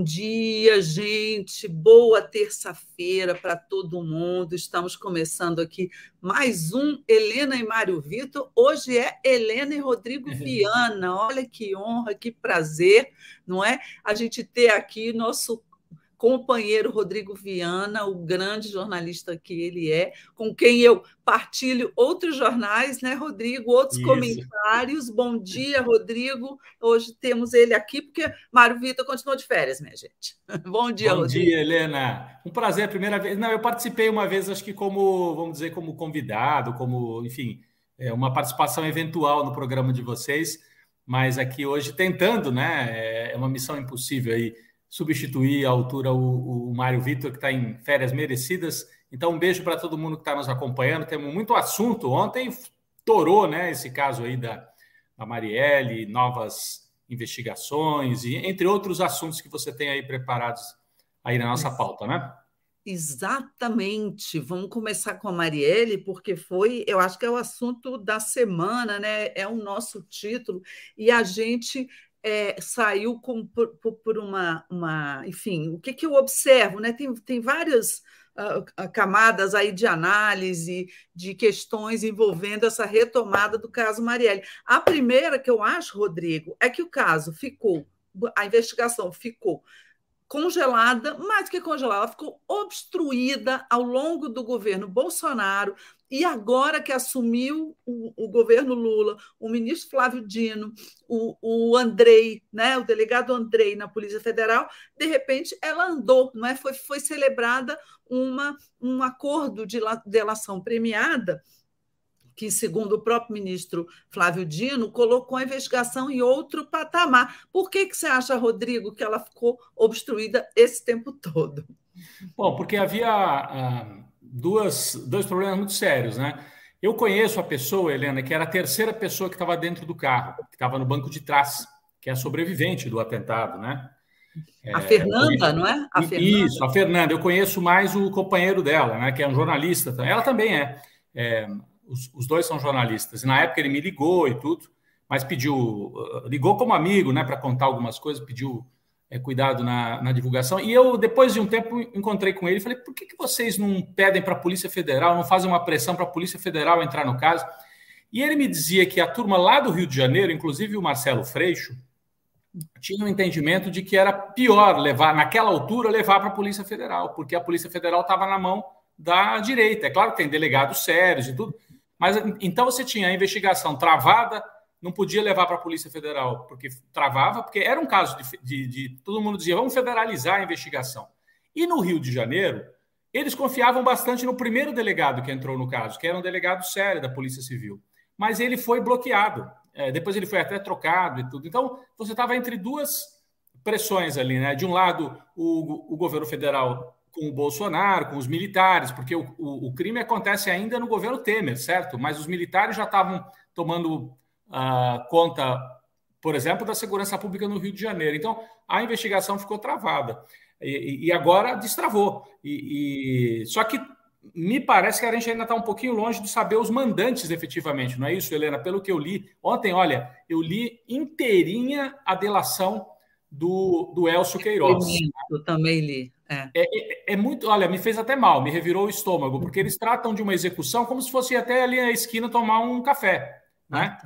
bom dia, gente. Boa terça-feira para todo mundo. Estamos começando aqui mais um Helena e Mário Vitor. Hoje é Helena e Rodrigo Viana. Olha que honra, que prazer, não é? A gente ter aqui nosso companheiro Rodrigo Viana, o grande jornalista que ele é, com quem eu partilho outros jornais, né, Rodrigo? Outros Isso. comentários. Bom dia, Rodrigo. Hoje temos ele aqui, porque Mário Vitor continuou de férias, minha gente. Bom dia, Bom Rodrigo. dia, Helena. Um prazer, primeira vez. Não, eu participei uma vez, acho que como, vamos dizer, como convidado, como, enfim, é uma participação eventual no programa de vocês, mas aqui hoje tentando, né? É uma missão impossível aí substituir à altura o, o Mário Vitor, que está em férias merecidas. Então, um beijo para todo mundo que está nos acompanhando. Temos muito assunto. Ontem torou né, esse caso aí da, da Marielle, novas investigações, e entre outros assuntos que você tem aí preparados aí na nossa pauta, né? Exatamente. Vamos começar com a Marielle, porque foi, eu acho que é o assunto da semana, né? É o nosso título, e a gente é, saiu com, por, por, uma, uma. Enfim, o que, que eu observo? Né? Tem, tem várias uh, camadas aí de análise, de questões envolvendo essa retomada do caso Marielle. A primeira que eu acho, Rodrigo, é que o caso ficou, a investigação ficou congelada, mais que congelada, ela ficou obstruída ao longo do governo Bolsonaro. E agora que assumiu o, o governo Lula, o ministro Flávio Dino, o, o Andrei, né, o delegado Andrei na Polícia Federal, de repente ela andou, não é? foi, foi celebrada uma, um acordo de delação premiada que, segundo o próprio ministro Flávio Dino, colocou a investigação em outro patamar. Por que, que você acha, Rodrigo, que ela ficou obstruída esse tempo todo? Bom, porque havia ah, duas, dois problemas muito sérios, né? Eu conheço a pessoa, Helena, que era a terceira pessoa que estava dentro do carro, que estava no banco de trás, que é a sobrevivente do atentado, né? A é, Fernanda, não é? A Fernanda. Isso, a Fernanda. Eu conheço mais o companheiro dela, né? Que é um jornalista. Ela também é. é os, os, dois são jornalistas. E na época ele me ligou e tudo, mas pediu, uh, ligou como amigo, né, para contar algumas coisas, pediu é, cuidado na, na, divulgação. E eu, depois de um tempo, encontrei com ele e falei: por que, que vocês não pedem para a Polícia Federal, não fazem uma pressão para a Polícia Federal entrar no caso? E ele me dizia que a turma lá do Rio de Janeiro, inclusive o Marcelo Freixo, tinha um entendimento de que era pior levar, naquela altura, levar para a Polícia Federal, porque a Polícia Federal estava na mão da direita. É claro que tem delegados sérios e tudo, mas então você tinha a investigação travada, não podia levar para a Polícia Federal, porque travava, porque era um caso de, de, de, Todo mundo dizia, vamos federalizar a investigação. E no Rio de Janeiro, eles confiavam bastante no primeiro delegado que entrou no caso, que era um delegado sério da Polícia Civil. Mas ele foi bloqueado. É, depois ele foi até trocado e tudo. Então, você estava entre duas pressões ali, né? De um lado, o, o governo federal com o Bolsonaro, com os militares, porque o, o, o, crime acontece ainda no governo Temer, certo? Mas os militares já estavam tomando uh, conta, por exemplo, da segurança pública no Rio de Janeiro. Então, a investigação ficou travada. E, e agora destravou. E, e, Só que me parece que a gente ainda está um pouquinho longe de saber os mandantes efetivamente, não é isso, Helena? Pelo que eu li. Ontem, olha, eu li inteirinha a delação do, do Elcio Queiroz. Eu também li. É. É, é. é. muito, olha, me fez até mal, me revirou o estômago, porque eles tratam de uma execução como se fosse até ali na esquina tomar um café, né?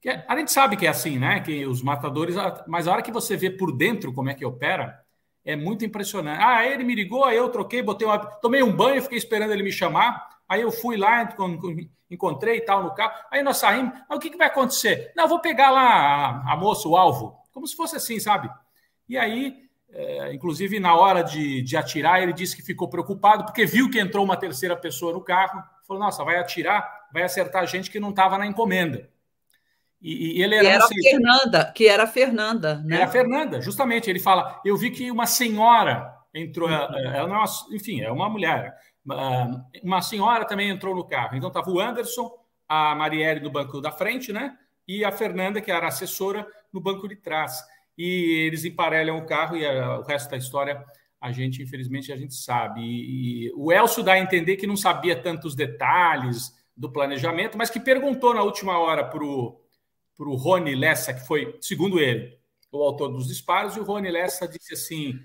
Que é, a gente sabe que é assim, né? Que os matadores, mas a hora que você vê por dentro como é que opera, é muito impressionante. Ah, ele me ligou, aí eu troquei, botei uma, tomei um banho, fiquei esperando ele me chamar. Aí eu fui lá, encontrei e tal no carro. Aí nós saímos. Mas o que, que vai acontecer? Não, eu vou pegar lá a, a moça, o alvo, como se fosse assim, sabe? E aí é, inclusive, na hora de, de atirar, ele disse que ficou preocupado porque viu que entrou uma terceira pessoa no carro. Falou: Nossa, vai atirar, vai acertar gente que não estava na encomenda. E, e ele era, era a Fernanda, que era a Fernanda, né? Era a Fernanda, justamente. Ele fala: Eu vi que uma senhora entrou, uhum. ela não é uma, enfim, é uma mulher. Uma senhora também entrou no carro. Então estava o Anderson, a Marielle no banco da frente, né? E a Fernanda, que era assessora, no banco de trás e eles emparelham o carro e a, o resto da história a gente, infelizmente, a gente sabe. E, e, o Elcio dá a entender que não sabia tantos detalhes do planejamento, mas que perguntou na última hora para o Rony Lessa, que foi, segundo ele, o autor dos disparos, e o Rony Lessa disse assim: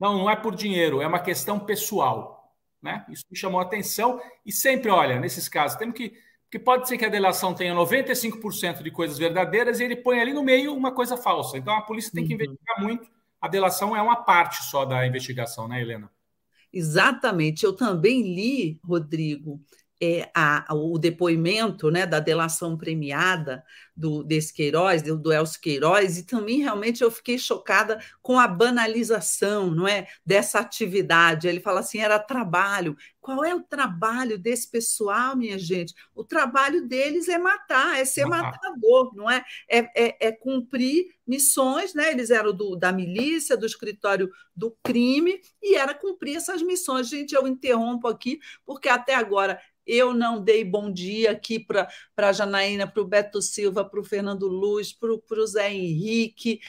não, não é por dinheiro, é uma questão pessoal. Né? Isso me chamou a atenção. E sempre, olha, nesses casos, temos que. Porque pode ser que a delação tenha 95% de coisas verdadeiras e ele põe ali no meio uma coisa falsa. Então a polícia tem que uhum. investigar muito. A delação é uma parte só da investigação, né, Helena? Exatamente. Eu também li, Rodrigo, é, a, o depoimento né, da delação premiada do, desse Queiroz, do, do Elcio Queiroz, e também realmente eu fiquei chocada com a banalização não é, dessa atividade. Ele fala assim: era trabalho. Qual é o trabalho desse pessoal, minha gente? O trabalho deles é matar, é ser matar. matador, não é? É, é? é, cumprir missões, né? Eles eram do, da milícia, do escritório do crime, e era cumprir essas missões. Gente, eu interrompo aqui, porque até agora eu não dei bom dia aqui para a Janaína, para o Beto Silva, para o Fernando Luz, para o Zé Henrique.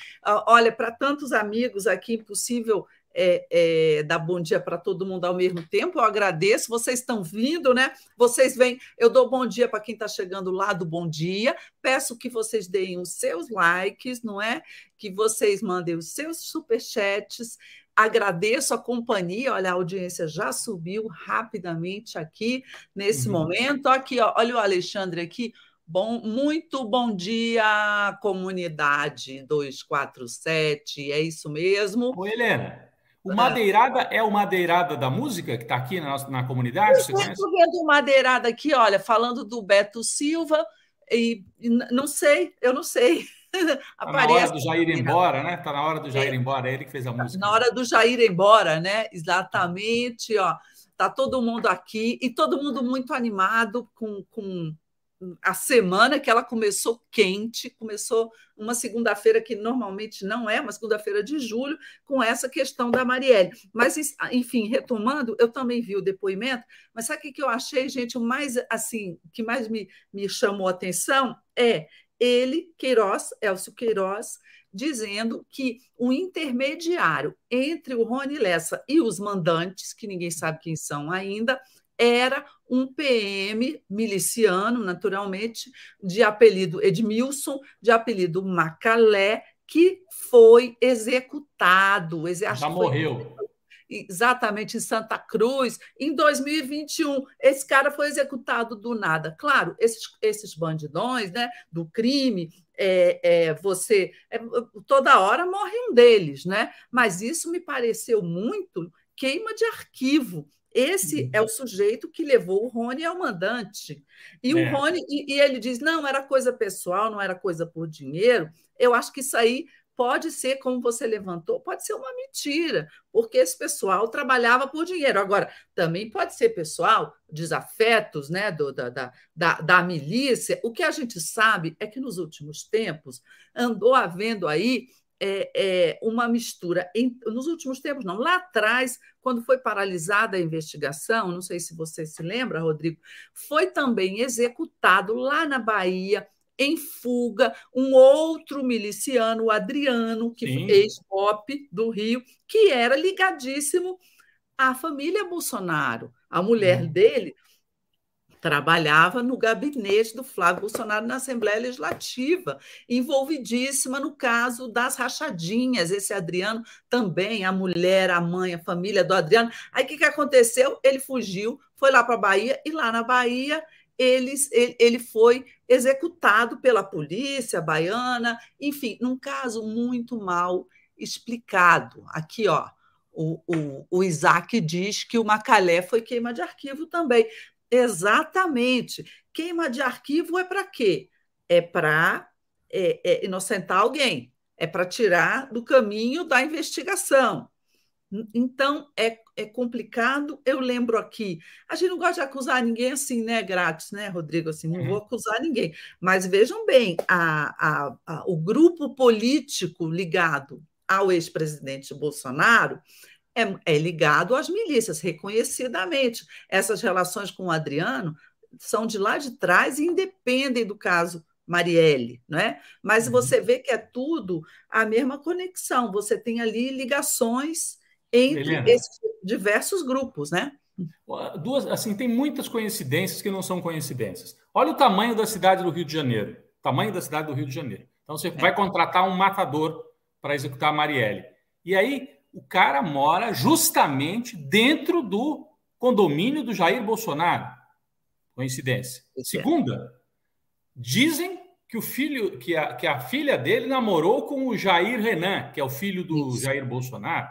Olha, para tantos amigos aqui, impossível é, é, dar bom dia para todo mundo ao mesmo tempo. Eu agradeço, vocês estão vindo, né? Vocês vêm, eu dou bom dia para quem está chegando lá do bom dia. Peço que vocês deem os seus likes, não é? Que vocês mandem os seus superchats. Agradeço a companhia, olha, a audiência já subiu rapidamente aqui nesse uhum. momento. Aqui, ó, olha o Alexandre aqui. Bom, muito bom dia, comunidade 247, é isso mesmo. Oi, Helena. O é. Madeirada é o Madeirada da música que está aqui na, nossa, na comunidade? Eu estou vendo o Madeirada aqui, olha, falando do Beto Silva, e, e não sei, eu não sei. Está na hora do Jair ir embora, né? Está na hora do Jair ir embora, é ele que fez a tá música. Na hora do Jair ir embora, né? Exatamente, ó. Tá todo mundo aqui e todo mundo muito animado com, com a semana que ela começou quente, começou uma segunda-feira que normalmente não é, uma segunda-feira de julho, com essa questão da Marielle. Mas, enfim, retomando, eu também vi o depoimento, mas sabe o que eu achei, gente? O mais assim, que mais me, me chamou a atenção é ele, Queiroz, Elcio Queiroz, dizendo que o intermediário entre o Rony Lessa e os mandantes, que ninguém sabe quem são ainda, era um PM miliciano, naturalmente, de apelido Edmilson, de apelido Macalé, que foi executado. Já morreu. Exatamente em Santa Cruz, em 2021. Esse cara foi executado do nada. Claro, esses, esses bandidões né, do crime, é, é, você é, toda hora morre um deles, né? Mas isso me pareceu muito queima de arquivo. Esse uhum. é o sujeito que levou o Rony ao mandante. E o é. Rony, e, e ele diz: não, era coisa pessoal, não era coisa por dinheiro. Eu acho que isso aí pode ser, como você levantou, pode ser uma mentira, porque esse pessoal trabalhava por dinheiro. Agora, também pode ser pessoal, desafetos né, do, da, da, da, da milícia. O que a gente sabe é que nos últimos tempos andou havendo aí é, é, uma mistura. Em, nos últimos tempos, não, lá atrás, quando foi paralisada a investigação, não sei se você se lembra, Rodrigo, foi também executado lá na Bahia em fuga um outro miliciano, o Adriano, que ex-pop do Rio, que era ligadíssimo à família Bolsonaro. A mulher uhum. dele trabalhava no gabinete do Flávio Bolsonaro na Assembleia Legislativa, envolvidíssima no caso das rachadinhas. Esse Adriano também, a mulher, a mãe, a família do Adriano. Aí o que, que aconteceu? Ele fugiu, foi lá para a Bahia, e lá na Bahia eles, ele, ele foi executado pela polícia baiana, enfim, num caso muito mal explicado. Aqui, ó, o, o, o Isaac diz que o Macalé foi queima de arquivo também. Exatamente. Queima de arquivo é para quê? É para é, é, inocentar alguém, é para tirar do caminho da investigação. Então, é, é complicado. Eu lembro aqui, a gente não gosta de acusar ninguém assim, né, grátis, né, Rodrigo? Assim, não uhum. vou acusar ninguém. Mas vejam bem, a, a, a, o grupo político ligado ao ex-presidente Bolsonaro é, é ligado às milícias, reconhecidamente. Essas relações com o Adriano são de lá de trás e independem do caso Marielle, não é? Mas uhum. você vê que é tudo a mesma conexão. Você tem ali ligações entre esses diversos grupos, né? Duas, assim, tem muitas coincidências que não são coincidências. Olha o tamanho da cidade do Rio de Janeiro. Tamanho da cidade do Rio de Janeiro. Então você é. vai contratar um matador para executar a Marielle. E aí o cara mora justamente dentro do condomínio do Jair Bolsonaro. Coincidência. Segunda, dizem que o filho, que a, que a filha dele namorou com o Jair Renan, que é o filho do Isso. Jair Bolsonaro.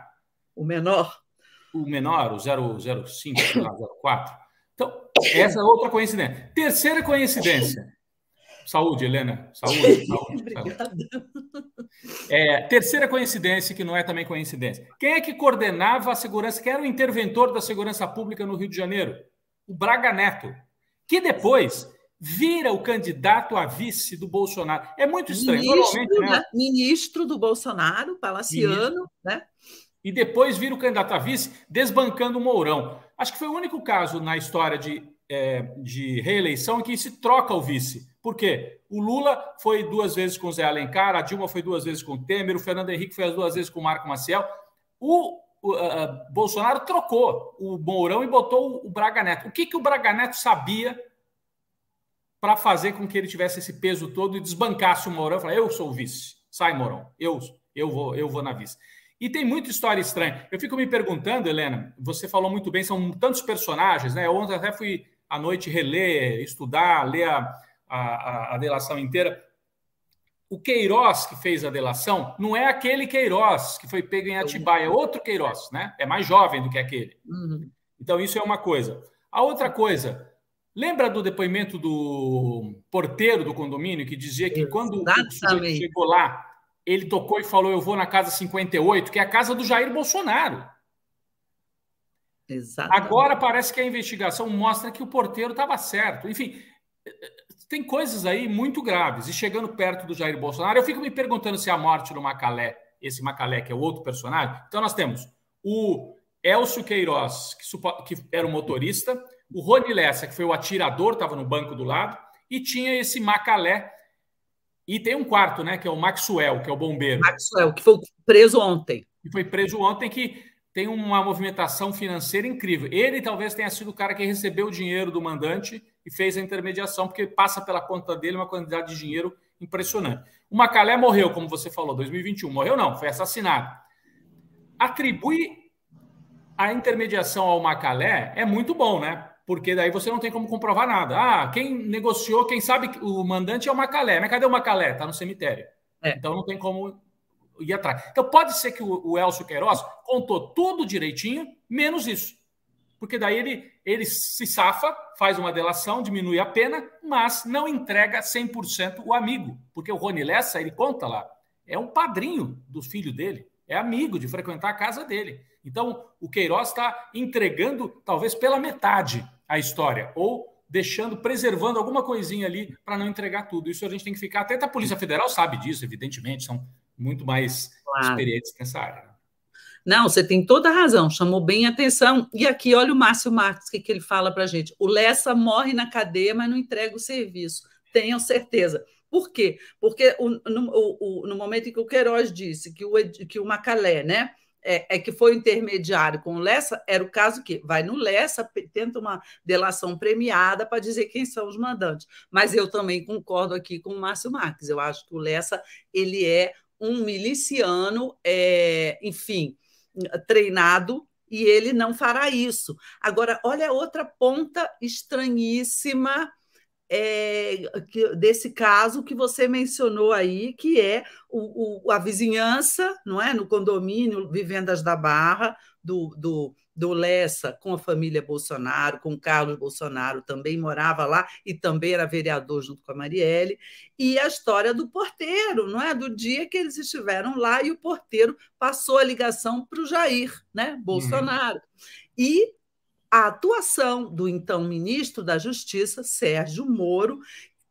O menor. O menor, o 005, 04. Então, essa é outra coincidência. Terceira coincidência. Saúde, Helena. Saúde. saúde Obrigada. É, terceira coincidência, que não é também coincidência. Quem é que coordenava a segurança? Quem era o interventor da segurança pública no Rio de Janeiro? O Braga Neto, que depois vira o candidato a vice do Bolsonaro. É muito estranho. Ministro, né? Né? Ministro do Bolsonaro, palaciano, Ministro. né? E depois vira o candidato a vice, desbancando o Mourão. Acho que foi o único caso na história de, é, de reeleição em que se troca o vice. Por quê? O Lula foi duas vezes com o Zé Alencar, a Dilma foi duas vezes com o Temer, o Fernando Henrique foi as duas vezes com o Marco Maciel. O, o Bolsonaro trocou o Mourão e botou o Braga Neto. O que, que o Braga Neto sabia para fazer com que ele tivesse esse peso todo e desbancasse o Mourão? Falar, eu sou o vice, sai Mourão, eu, eu, vou, eu vou na vice. E tem muita história estranha. Eu fico me perguntando, Helena, você falou muito bem, são tantos personagens, né? Eu ontem até fui à noite reler, estudar, ler a, a, a delação inteira. O Queiroz que fez a delação não é aquele Queiroz que foi pego em Atibaia, é outro Queiroz, né? É mais jovem do que aquele. Uhum. Então, isso é uma coisa. A outra coisa, lembra do depoimento do porteiro do condomínio que dizia que quando o chegou lá, ele tocou e falou: Eu vou na casa 58, que é a casa do Jair Bolsonaro. Exatamente. Agora parece que a investigação mostra que o porteiro estava certo. Enfim, tem coisas aí muito graves. E chegando perto do Jair Bolsonaro, eu fico me perguntando se a morte do Macalé, esse Macalé que é o outro personagem. Então nós temos o Elcio Queiroz, que, que era o motorista, o Rony Lessa, que foi o atirador, estava no banco do lado, e tinha esse Macalé. E tem um quarto, né, que é o Maxwell, que é o bombeiro. Maxwell, que foi preso ontem. Que foi preso ontem, que tem uma movimentação financeira incrível. Ele talvez tenha sido o cara que recebeu o dinheiro do mandante e fez a intermediação, porque passa pela conta dele uma quantidade de dinheiro impressionante. O Macalé morreu, como você falou, 2021. Morreu não, foi assassinado. Atribuir a intermediação ao Macalé é muito bom, né? Porque daí você não tem como comprovar nada. Ah, quem negociou, quem sabe o mandante é o Macalé. Mas cadê o Macalé? Está no cemitério. É. Então não tem como ir atrás. Então pode ser que o, o Elcio Queiroz contou tudo direitinho, menos isso. Porque daí ele, ele se safa, faz uma delação, diminui a pena, mas não entrega 100% o amigo. Porque o Rony Lessa, ele conta lá, é um padrinho do filho dele, é amigo de frequentar a casa dele. Então, o Queiroz está entregando, talvez pela metade, a história, ou deixando, preservando alguma coisinha ali para não entregar tudo. Isso a gente tem que ficar. Até a Polícia Federal sabe disso, evidentemente, são muito mais claro. experientes nessa área. Né? Não, você tem toda a razão, chamou bem a atenção. E aqui, olha o Márcio Marques, o que, que ele fala para a gente. O Lessa morre na cadeia, mas não entrega o serviço. Tenham certeza. Por quê? Porque o, no, o, no, momento em que o Queiroz disse que o, que o Macalé, né? É, é, que foi intermediário com o Lessa, era o caso que vai no Lessa, tenta uma delação premiada para dizer quem são os mandantes. Mas eu também concordo aqui com o Márcio Marques. Eu acho que o Lessa ele é um miliciano, é, enfim, treinado e ele não fará isso. Agora, olha outra ponta estranhíssima é, desse caso que você mencionou aí, que é o, o, a vizinhança, não é, no condomínio Vivendas da Barra do, do do Lessa com a família Bolsonaro, com Carlos Bolsonaro, também morava lá e também era vereador junto com a Marielle, e a história do porteiro, não é? Do dia que eles estiveram lá e o porteiro passou a ligação para o Jair, né? Bolsonaro. Uhum. E a atuação do então ministro da Justiça, Sérgio Moro,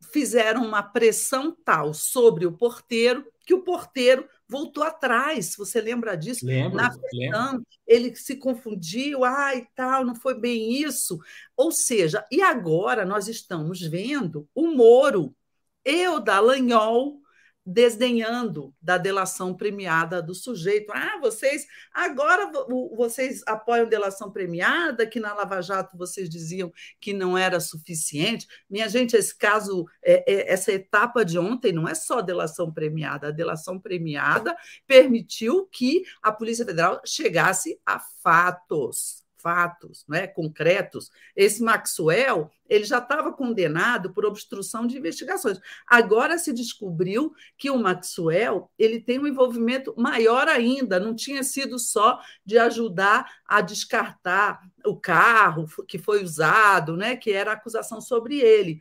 fizeram uma pressão tal sobre o porteiro que o porteiro voltou atrás. Você lembra disso? Lembro, Na lembro. ele se confundiu, ai, tal, não foi bem isso. Ou seja, e agora nós estamos vendo o Moro e o Dallagnol desdenhando da delação premiada do sujeito. Ah, vocês agora vocês apoiam delação premiada, que na Lava Jato vocês diziam que não era suficiente. Minha gente, esse caso, é, é, essa etapa de ontem não é só delação premiada. A delação premiada permitiu que a Polícia Federal chegasse a fatos fatos né, concretos, esse Maxwell ele já estava condenado por obstrução de investigações. Agora se descobriu que o Maxwell ele tem um envolvimento maior ainda, não tinha sido só de ajudar a descartar o carro que foi usado, né, que era a acusação sobre ele,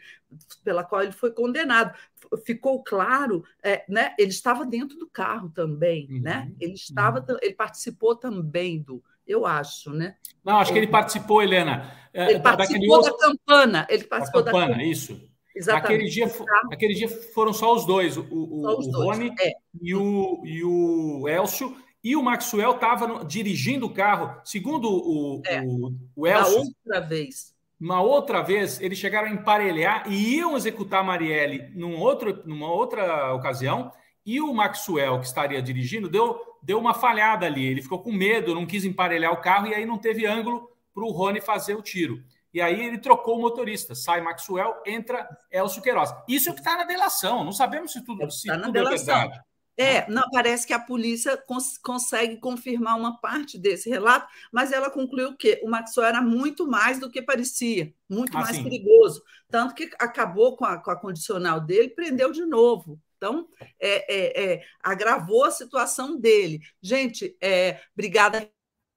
pela qual ele foi condenado. Ficou claro, é, né, ele estava dentro do carro também, né? uhum, né? Ele estava, uhum. ele participou também do eu acho, né? Não, acho que ele participou, Helena. É, ele participou da campana. Ele participou da campana, da isso. Exatamente. Aquele dia, aquele dia foram só os dois, o, o, os o dois, Rony é. e, o, e o Elcio. E o Maxwell estava dirigindo o carro. Segundo o, é. o, o Elcio. Uma outra vez. Uma outra vez, eles chegaram a emparelhar e iam executar a Marielle num outro, numa outra ocasião. E o Maxwell, que estaria dirigindo, deu deu uma falhada ali. Ele ficou com medo, não quis emparelhar o carro e aí não teve ângulo para o Rony fazer o tiro. E aí ele trocou o motorista. Sai Maxwell, entra Elcio Queiroz. Isso é o que está na delação. Não sabemos se tudo, se tá tudo é verdade. É, não, parece que a polícia cons consegue confirmar uma parte desse relato, mas ela concluiu que o Maxwell era muito mais do que parecia, muito ah, mais sim. perigoso. Tanto que acabou com a, com a condicional dele, prendeu de novo. Então, é, é, é, agravou a situação dele. Gente, é, obrigada,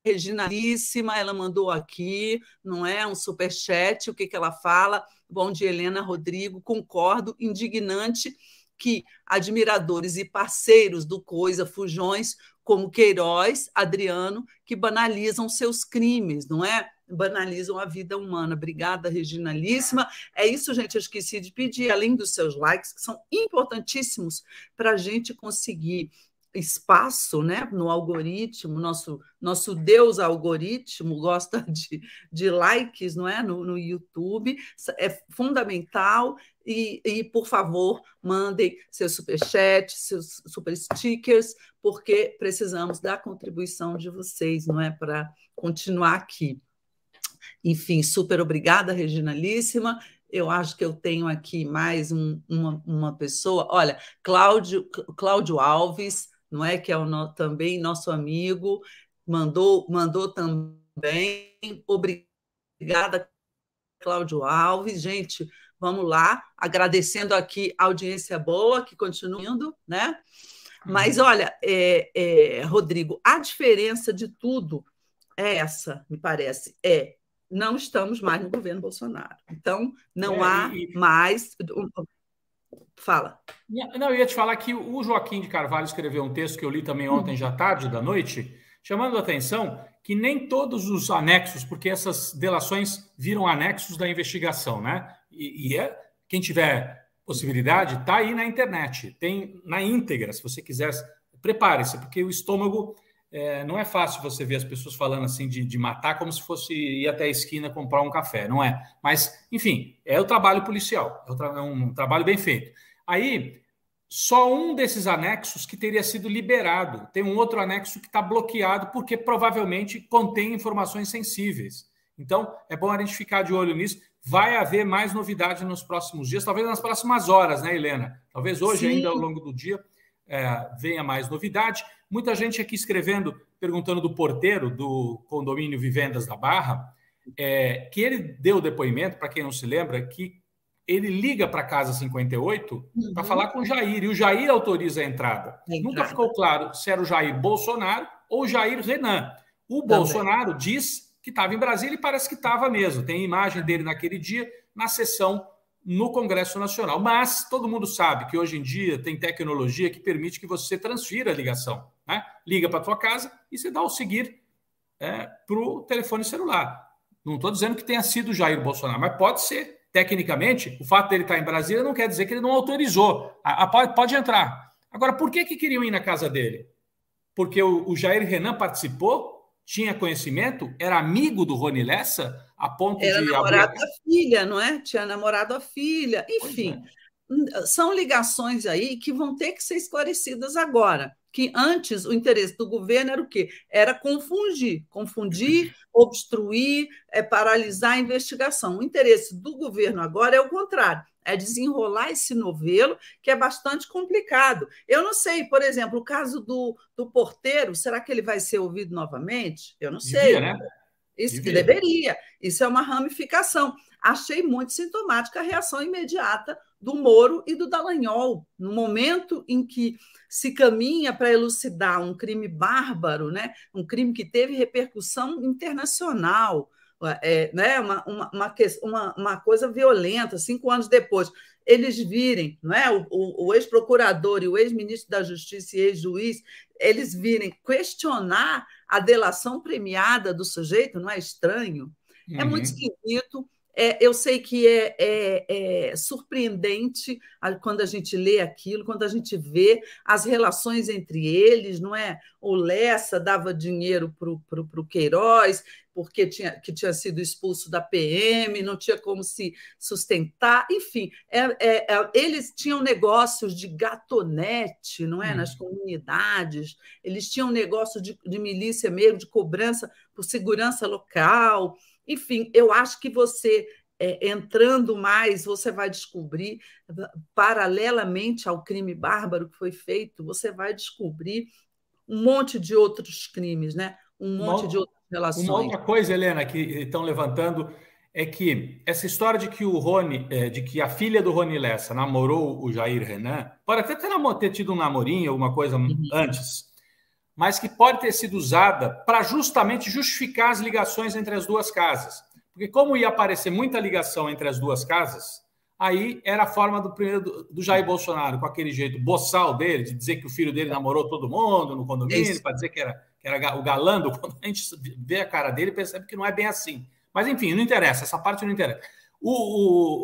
Reginalíssima, ela mandou aqui, não é? Um superchat, o que, que ela fala? Bom dia, Helena Rodrigo, concordo, indignante que admiradores e parceiros do Coisa Fujões, como Queiroz, Adriano, que banalizam seus crimes, não é? banalizam a vida humana. Obrigada, Reginalíssima. É isso, gente. Eu esqueci de pedir, além dos seus likes, que são importantíssimos para a gente conseguir espaço né, no algoritmo, nosso, nosso Deus algoritmo gosta de, de likes não é? no, no YouTube, é fundamental. E, e, por favor, mandem seus superchats, seus super stickers, porque precisamos da contribuição de vocês, não é? Para continuar aqui. Enfim, super obrigada, Reginalíssima. Eu acho que eu tenho aqui mais um, uma, uma pessoa. Olha, Cláudio, Cláudio Alves, não é? Que é o também nosso amigo, mandou, mandou também. Obrigada, Cláudio Alves. Gente, vamos lá, agradecendo aqui a audiência boa que continua indo, né? Mas uhum. olha, é, é, Rodrigo, a diferença de tudo é essa, me parece, é não estamos mais no governo Bolsonaro. Então, não é, há e... mais. Fala. Não, eu ia te falar que o Joaquim de Carvalho escreveu um texto que eu li também ontem, já tarde da noite, chamando a atenção que nem todos os anexos, porque essas delações viram anexos da investigação, né? E, e é, quem tiver possibilidade, está aí na internet, tem na íntegra, se você quiser, prepare-se, porque o estômago é, não é fácil você ver as pessoas falando assim de, de, matar como se fosse ir até a esquina comprar um café, não é? Mas, enfim, é o trabalho policial, é, tra é um trabalho bem feito. Aí, só um desses anexos que teria sido liberado. Tem um outro anexo que está bloqueado porque provavelmente contém informações sensíveis. Então, é bom a gente ficar de olho nisso. Vai haver mais novidade nos próximos dias, talvez nas próximas horas, né, Helena? Talvez hoje, Sim. ainda ao longo do dia, é, venha mais novidade. Muita gente aqui escrevendo, perguntando do porteiro do condomínio Vivendas da Barra, é, que ele deu depoimento, para quem não se lembra, que ele liga para a Casa 58 uhum. para falar com o Jair, e o Jair autoriza a entrada. Nunca ficou claro se era o Jair Bolsonaro ou o Jair Renan. O Também. Bolsonaro diz que estava em Brasília e parece que estava mesmo. Tem imagem dele naquele dia na sessão no Congresso Nacional. Mas todo mundo sabe que hoje em dia tem tecnologia que permite que você transfira a ligação. Né? Liga para a tua casa e você dá o seguir é, para o telefone celular. Não estou dizendo que tenha sido Jair Bolsonaro, mas pode ser. Tecnicamente, o fato dele estar em Brasília não quer dizer que ele não autorizou. A, a, pode, pode, entrar. Agora, por que, que queriam ir na casa dele? Porque o, o Jair Renan participou, tinha conhecimento, era amigo do Rony Lessa, a ponto Era de. namorado abrir... da filha, não é? Tinha namorado a filha, enfim. São ligações aí que vão ter que ser esclarecidas agora. Que antes o interesse do governo era o quê? Era confundir, confundir, obstruir, é, paralisar a investigação. O interesse do governo agora é o contrário, é desenrolar esse novelo, que é bastante complicado. Eu não sei, por exemplo, o caso do, do porteiro, será que ele vai ser ouvido novamente? Eu não sei. Devia, né? Isso Devia. que deveria. Isso é uma ramificação. Achei muito sintomática a reação imediata do Moro e do Dallagnol, no momento em que se caminha para elucidar um crime bárbaro, né? um crime que teve repercussão internacional, é, né? uma, uma, uma, uma coisa violenta, cinco anos depois, eles virem, não é? o, o, o ex-procurador e o ex-ministro da Justiça e ex-juiz, eles virem questionar a delação premiada do sujeito, não é estranho? Uhum. É muito uhum. esquisito, é, eu sei que é, é, é, surpreendente quando a gente lê aquilo, quando a gente vê as relações entre eles, não é? O Lessa dava dinheiro para o Queiroz, porque tinha, que tinha sido expulso da PM, não tinha como se sustentar, enfim, é, é, é, eles tinham negócios de gatonete, não é? Hum. Nas comunidades, eles tinham negócio de, de milícia mesmo, de cobrança por segurança local. Enfim, eu acho que você é, entrando mais, você vai descobrir, paralelamente ao crime bárbaro que foi feito, você vai descobrir um monte de outros crimes, né? um monte uma, de outras relações. Uma outra coisa, Helena, que estão levantando é que essa história de que o Rony, é, de que a filha do Rony Lessa namorou o Jair Renan, pode até ter, ter tido um namorinho, alguma coisa uhum. antes, mas que pode ter sido usada para justamente justificar as ligações entre as duas casas. Porque como ia aparecer muita ligação entre as duas casas, aí era a forma do primeiro do, Jair Bolsonaro, com aquele jeito boçal dele, de dizer que o filho dele namorou todo mundo no condomínio, para dizer que era, que era o galando. Quando a gente vê a cara dele, percebe que não é bem assim. Mas enfim, não interessa, essa parte não interessa. O,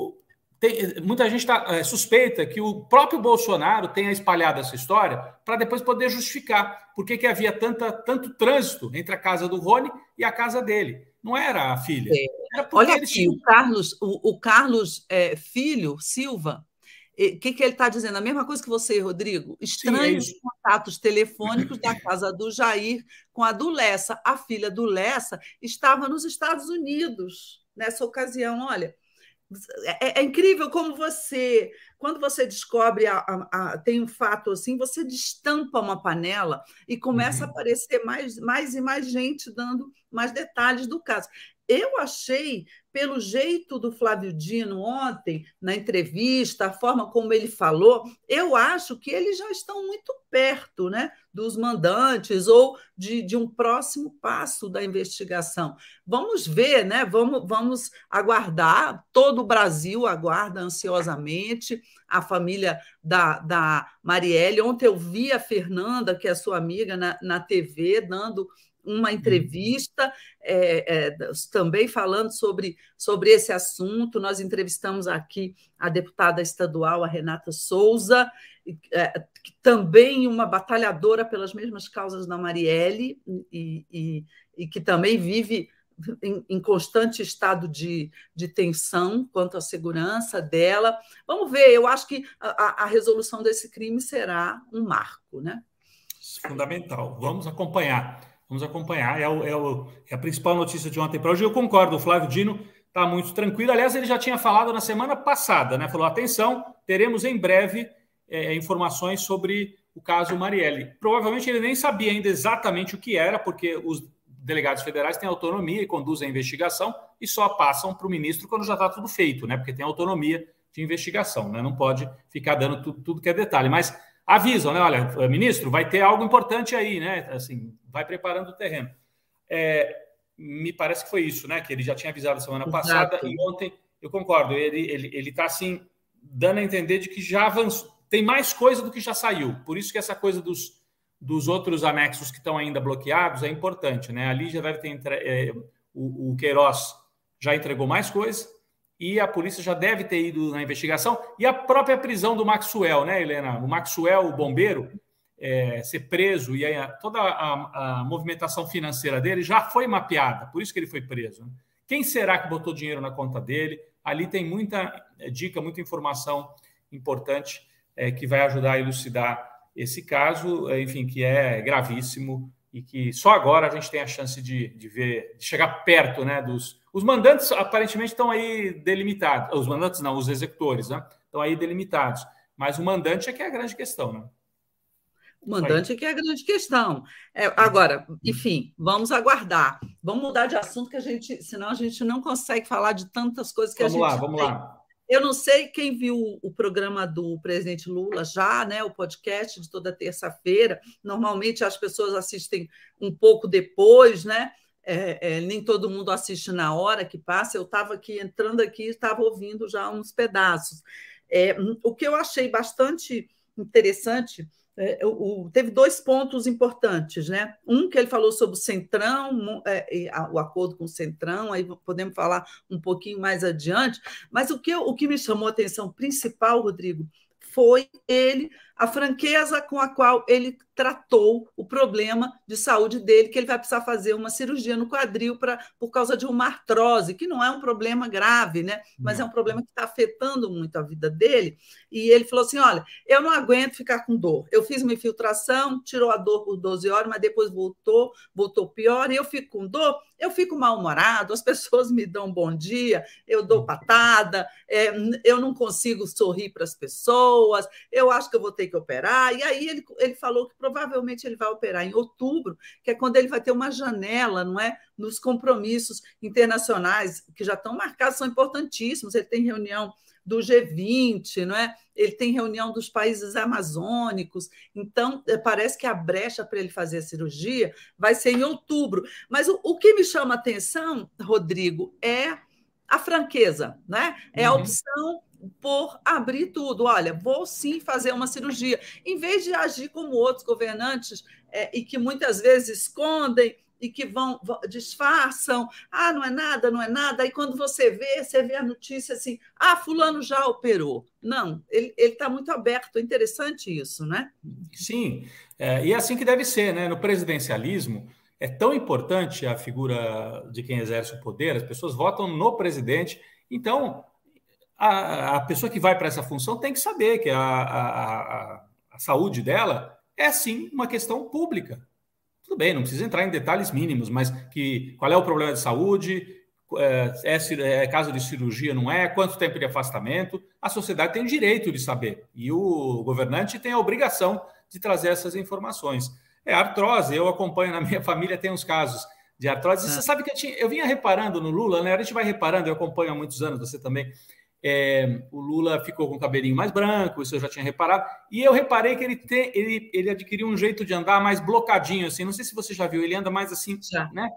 o, tem, muita gente tá, é, suspeita que o próprio Bolsonaro tenha espalhado essa história para depois poder justificar por que, que havia tanta, tanto trânsito entre a casa do Rony e a casa dele. Não era a filha. Era Olha aqui, tinham... o Carlos, o, o Carlos é, Filho Silva, o que, que ele está dizendo? A mesma coisa que você, Rodrigo. Estranhos Sim, é contatos telefônicos da casa do Jair com a do Lessa. A filha do Lessa estava nos Estados Unidos nessa ocasião. Olha, é, é, incrível como você, quando você descobre, a, a, a, tem um fato assim, você destampa uma panela e começa uhum. a aparecer mais, mais e mais gente dando mais detalhes do caso. Eu achei, pelo jeito do Flávio Dino ontem, na entrevista, a forma como ele falou, eu acho que eles já estão muito perto né, dos mandantes ou de, de um próximo passo da investigação. Vamos ver, né? Vamos, vamos aguardar. Todo o Brasil aguarda ansiosamente a família da, da Marielle. Ontem eu vi a Fernanda, que é sua amiga, na, na TV, dando uma uhum. entrevista é, é, também falando sobre, sobre esse assunto. Nós entrevistamos aqui a deputada estadual, a Renata Souza, é, também uma batalhadora pelas mesmas causas da Marielle, e, e, e que também vive em, em, constante estado de, de tensão quanto à segurança dela. Vamos ver, eu acho que a, a resolução desse crime será um marco, né? Fundamental. Vamos acompanhar. Vamos acompanhar. É, o, é, o, é a principal notícia de ontem para hoje. Eu concordo, o Flávio Dino está muito tranquilo. Aliás, ele já tinha falado na semana passada, né? Falou: atenção, teremos em breve é, informações sobre o caso Marielle. Provavelmente ele nem sabia ainda exatamente o que era, porque os delegados federais têm autonomia e conduzem a investigação e só passam para o ministro quando já está tudo feito, né? Porque tem autonomia de investigação, né? Não pode ficar dando tudo, tudo que é detalhe. Mas avisam, né? Olha, ministro, vai ter algo importante aí, né? Assim, vai preparando o terreno. É, me parece que foi isso, né? Que ele já tinha avisado semana Exato. passada e ontem, eu concordo, ele ele ele está assim dando a entender de que já avançou, tem mais coisa do que já saiu. Por isso que essa coisa dos, dos outros anexos que estão ainda bloqueados é importante, né? Ali já deve ter entre, é, o, o Queiroz já entregou mais coisas e a polícia já deve ter ido na investigação. E a própria prisão do Maxwell, né, Helena? O Maxwell, o bombeiro, é, ser preso e aí, toda a, a, movimentação financeira dele já foi mapeada, por isso que ele foi preso. Né? Quem será que botou dinheiro na conta dele? Ali tem muita é, dica, muita informação importante é, que vai ajudar a elucidar esse caso, é, enfim, que é gravíssimo e que só agora a gente tem a chance de, de ver, de chegar perto, né, dos... Os mandantes aparentemente estão aí delimitados, os mandantes não, os executores, né, estão aí delimitados, mas o mandante é que é a grande questão, né? O mandante é que é a grande questão. É, agora, enfim, vamos aguardar. Vamos mudar de assunto, que a gente, senão a gente não consegue falar de tantas coisas que vamos a gente. Vamos lá, vamos lá. Eu não sei quem viu o programa do presidente Lula já, né? O podcast de toda terça-feira. Normalmente as pessoas assistem um pouco depois, né? É, é, nem todo mundo assiste na hora que passa. Eu estava aqui entrando aqui, estava ouvindo já uns pedaços. É, o que eu achei bastante interessante é, o, teve dois pontos importantes, né? Um que ele falou sobre o Centrão, é, o acordo com o Centrão, aí podemos falar um pouquinho mais adiante, mas o que, o que me chamou a atenção principal, Rodrigo, foi ele, a franqueza com a qual ele tratou o problema de saúde dele, que ele vai precisar fazer uma cirurgia no quadril pra, por causa de uma artrose, que não é um problema grave, né? Mas é um problema que está afetando muito a vida dele. E ele falou assim: olha, eu não aguento ficar com dor. Eu fiz uma infiltração, tirou a dor por 12 horas, mas depois voltou, voltou pior, e eu fico com dor, eu fico mal-humorado, as pessoas me dão um bom dia, eu dou patada, é, eu não consigo sorrir para as pessoas, eu acho que eu vou ter que operar. E aí ele, ele falou que provavelmente ele vai operar em outubro, que é quando ele vai ter uma janela, não é? Nos compromissos internacionais que já estão marcados, são importantíssimos. Ele tem reunião do G20, não é? Ele tem reunião dos países amazônicos. Então, eh, parece que a brecha para ele fazer a cirurgia vai ser em outubro. Mas o, o que me chama a atenção, Rodrigo, é a franqueza, né? É a uhum. opção por abrir tudo. Olha, vou sim fazer uma cirurgia. Em vez de agir como outros governantes é, e que muitas vezes escondem e que vão, disfarçam, ah, não é nada, não é nada. Aí quando você vê, você vê a notícia assim, ah, fulano já operou. Não, ele está muito aberto. É interessante isso, né? Sim, é, e é assim que deve ser, né? No presidencialismo, é tão importante a figura de quem exerce o poder, as pessoas votam no presidente. Então, a, a pessoa que vai para essa função tem que saber que a, a, a, saúde dela é sim uma questão pública. Tudo bem, não precisa entrar em detalhes mínimos, mas que qual é o problema de saúde, é, é, é caso de cirurgia, não é, quanto tempo de afastamento, a sociedade tem o direito de saber e o governante tem a obrigação de trazer essas informações. É artrose, eu acompanho na minha família, tem uns casos de artrose. Você sabe que eu, tinha, eu vinha reparando no Lula, né? A gente vai reparando, eu acompanho há muitos anos, você também. É, o Lula ficou com o cabelinho mais branco, isso eu já tinha reparado. E eu reparei que ele, tem, ele, ele adquiriu um jeito de andar mais blocadinho, assim. Não sei se você já viu, ele anda mais assim, já. né?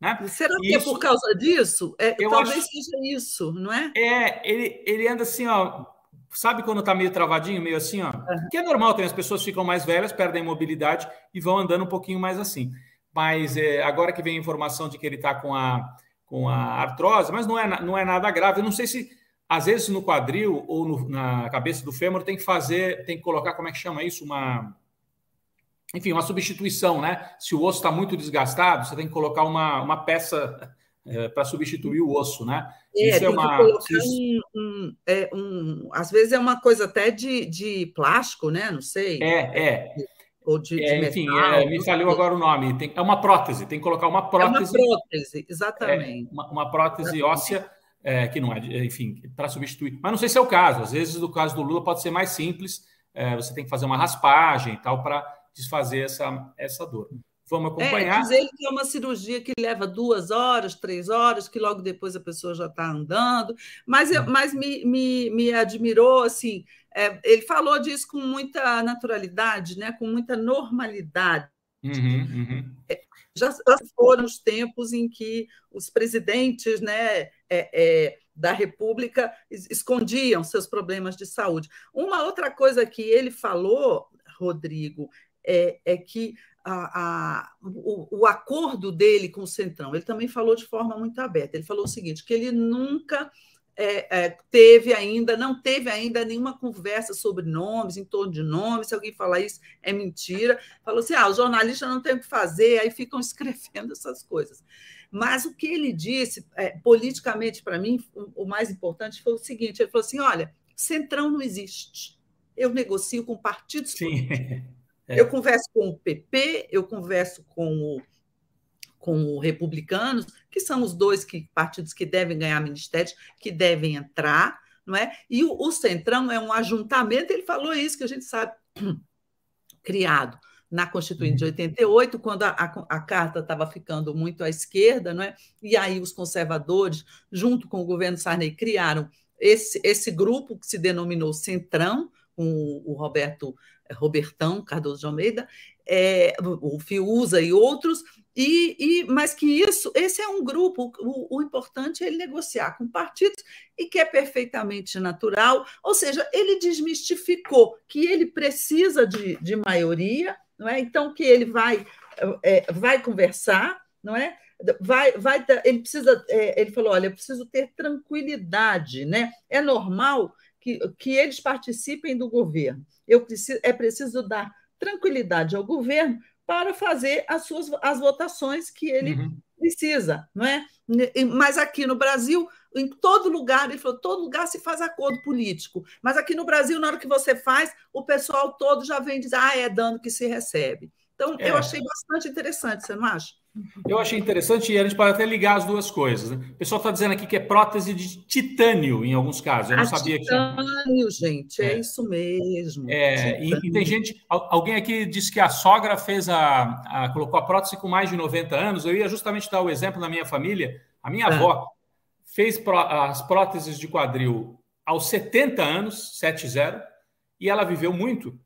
né? Será que é isso, é por causa disso? É, talvez acho, seja isso, não é? É, ele, ele anda assim, ó. Sabe quando tá meio travadinho, meio assim, ó? Uhum. Que é normal, tem as pessoas ficam mais velhas, perdem mobilidade e vão andando um pouquinho mais assim. Mas é, agora que vem a informação de que ele está com a, com a artrose, mas não é, não é nada grave. Eu não sei se às vezes no quadril ou no, na cabeça do fêmur tem que fazer, tem que colocar, como é que chama isso? Uma. Enfim, uma substituição, né? Se o osso está muito desgastado, você tem que colocar uma, uma peça é, para substituir o osso, né? É, isso é uma. Um, um, é, um, às vezes é uma coisa até de, de plástico, né? Não sei. É, é. Ou de, é, de enfim, metal, é, me falhou agora o nome. Tem, é uma prótese, tem que colocar uma prótese. É uma prótese, exatamente. uma, uma prótese exatamente. óssea é, que não é, enfim, para substituir. Mas não sei se é o caso. Às vezes, no caso do Lula, pode ser mais simples. É, você tem que fazer uma raspagem e tal para desfazer essa, essa dor. Vamos é, acompanhar. É, diz ele que é uma cirurgia que leva duas horas, três horas, que logo depois a pessoa já está andando. Mas, eu, mas me, me, me admirou, assim, é, ele falou disso com muita naturalidade, né, com muita normalidade. Uhum, uhum. Já foram os tempos em que os presidentes né, é, é, da República escondiam seus problemas de saúde. Uma outra coisa que ele falou, Rodrigo, é, é que a, a, o, o, acordo dele com o Centrão, ele também falou de forma muito aberta. Ele falou o seguinte: que ele nunca é, é, teve ainda, não teve ainda nenhuma conversa sobre nomes, em torno de nomes. Se alguém falar isso, é mentira. Falou assim: ah, os jornalistas não têm o que fazer, aí ficam escrevendo essas coisas. Mas o que ele disse, é, politicamente, para mim, o, o mais importante foi o seguinte: ele falou assim: olha, Centrão não existe. Eu negocio com partidos Sim. É. Eu converso com o PP, eu converso com o, com o Republicanos, que são os dois que, partidos que devem ganhar ministérios, que devem entrar, não é? E o, o Centrão é um ajuntamento, ele falou isso, que a gente sabe, criado na Constituinte de 88, uhum. quando a, a, a carta estava ficando muito à esquerda, não é? e aí os conservadores, junto com o governo Sarney, criaram esse, esse grupo que se denominou Centrão, com o, o Roberto Robertão Cardoso de Almeida, é, o Fiuza e outros, e, e, mas que isso, esse é um grupo, o, o, importante é ele negociar com partidos e que é perfeitamente natural, ou seja, ele desmistificou que ele precisa de, de maioria, não é? Então que ele vai, é, vai conversar, não é? Vai, vai, ele precisa, é, ele falou, olha, eu preciso ter tranquilidade, né? É normal que, que eles participem do governo. Eu preciso, é preciso dar tranquilidade ao governo para fazer as suas as votações que ele uhum. precisa, não é? Mas aqui no Brasil, em todo lugar, ele falou, todo lugar se faz acordo político. Mas aqui no Brasil, na hora que você faz, o pessoal todo já vem dizer, ah, é dano que se recebe. Então, é. eu achei bastante interessante, você não acha? Eu achei interessante e a gente pode até ligar as duas coisas. Né? O pessoal está dizendo aqui que é prótese de titânio em alguns casos. Eu não sabia titânio, que. Titânio, gente, é, é, isso mesmo. É, e, e, tem gente. Alguém aqui disse que a sogra fez a, a, colocou a prótese com mais de 90 anos. Eu ia justamente dar o exemplo na minha família. A minha ah. avó fez as próteses de quadril aos 70 anos, 70, e ela viveu muito.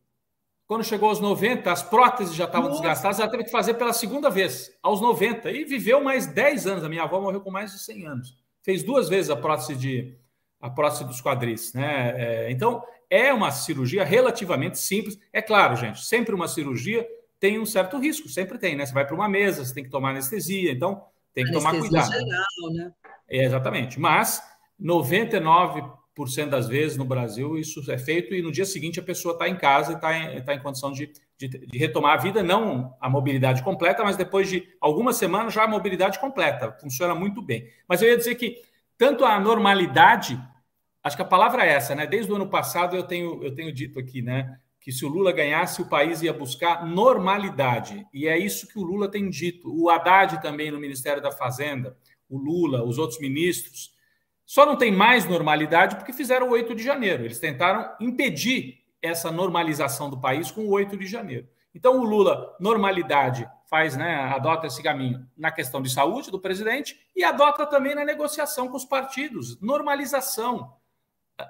Quando chegou aos 90, as próteses já estavam Nossa. desgastadas, ela teve que fazer pela segunda vez, aos 90, e viveu mais 10 anos. A minha avó morreu com mais de 100 anos. Fez duas vezes a prótese de a prótese dos quadris, né? É, então, é uma cirurgia relativamente simples. É claro, gente, sempre uma cirurgia tem um certo risco, sempre tem, né? Você vai para uma mesa, você tem que tomar anestesia, então tem que anestesia tomar cuidado. Geral, né? É, exatamente. Mas 99 das vezes no Brasil isso é feito e no dia seguinte a pessoa está em casa e está em, tá em condição de, de, de, retomar a vida, não a mobilidade completa, mas depois de algumas semanas já a mobilidade completa. Funciona muito bem. Mas eu ia dizer que tanto a normalidade, acho que a palavra é essa, né? Desde o ano passado eu tenho, eu tenho dito aqui, né? Que se o Lula ganhasse, o país ia buscar normalidade. E é isso que o Lula tem dito. O Haddad também no Ministério da Fazenda, o Lula, os outros ministros só não tem mais normalidade porque fizeram o 8 de janeiro. Eles tentaram impedir essa normalização do país com o 8 de janeiro. Então o Lula, normalidade, faz, né, adota esse caminho na questão de saúde do presidente e adota também na negociação com os partidos, normalização.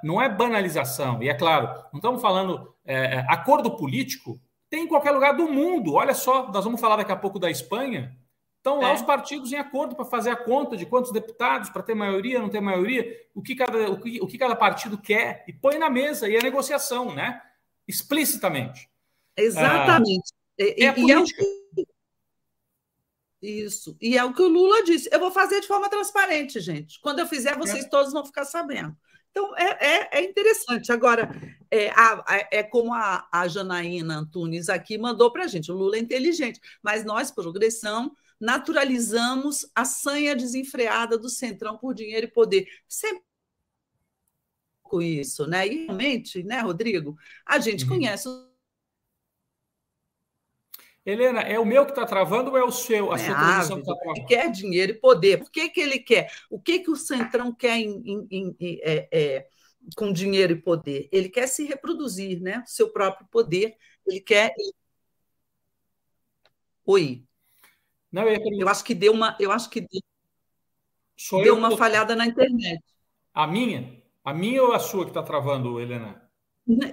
Não é banalização. E é claro, não estamos falando é, é acordo político tem em qualquer lugar do mundo. Olha só, nós vamos falar daqui a pouco da Espanha. Estão lá é. os partidos em acordo para fazer a conta de quantos deputados, para ter maioria, não ter maioria, o que, cada, o, que, o que cada partido quer, e põe na mesa, e a negociação, né? Explicitamente. Exatamente. Ah, e, é a política. E é Isso. E é o que o Lula disse. Eu vou fazer de forma transparente, gente. Quando eu fizer, vocês é. todos vão ficar sabendo. Então, é, é, é interessante. Agora, é, a, é como a, a Janaína Antunes aqui mandou para a gente: o Lula é inteligente, mas nós, progressão, naturalizamos a sanha desenfreada do centrão por dinheiro e poder. Sempre com isso, né? E realmente, né, Rodrigo? A gente uhum. conhece Helena, é o meu que está travando ou é o seu? A é sua transmissão que está travando? Ele quer dinheiro e poder. Por que, que ele quer? O que, que o Centrão quer em, em, em, é, é, com dinheiro e poder? Ele quer se reproduzir, né? Seu próprio poder. Ele quer. Oi. Não, eu, eu acho que deu uma, eu acho que deu, Sou deu uma falhada na internet. A minha? A minha ou a sua que está travando, Helena?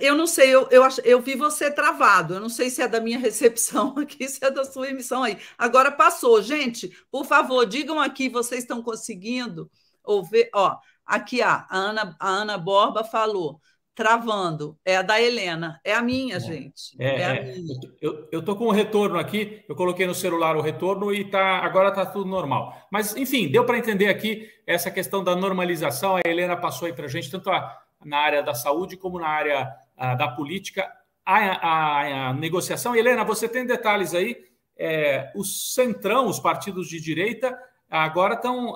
Eu não sei, eu, eu, eu vi você travado. Eu não sei se é da minha recepção aqui, se é da sua emissão aí. Agora passou. Gente, por favor, digam aqui, vocês estão conseguindo ouvir? Ó, aqui, a Ana, a Ana Borba falou travando. É a da Helena. É a minha, gente. É, é, é. Minha. Eu, eu tô com o retorno aqui, eu coloquei no celular o retorno e tá, agora está tudo normal. Mas, enfim, deu para entender aqui essa questão da normalização. A Helena passou aí para a gente, tanto a, na área da saúde como na área a, da política. A, a, a, negociação. Helena, você tem detalhes aí? É, o Centrão, os partidos de direita, agora estão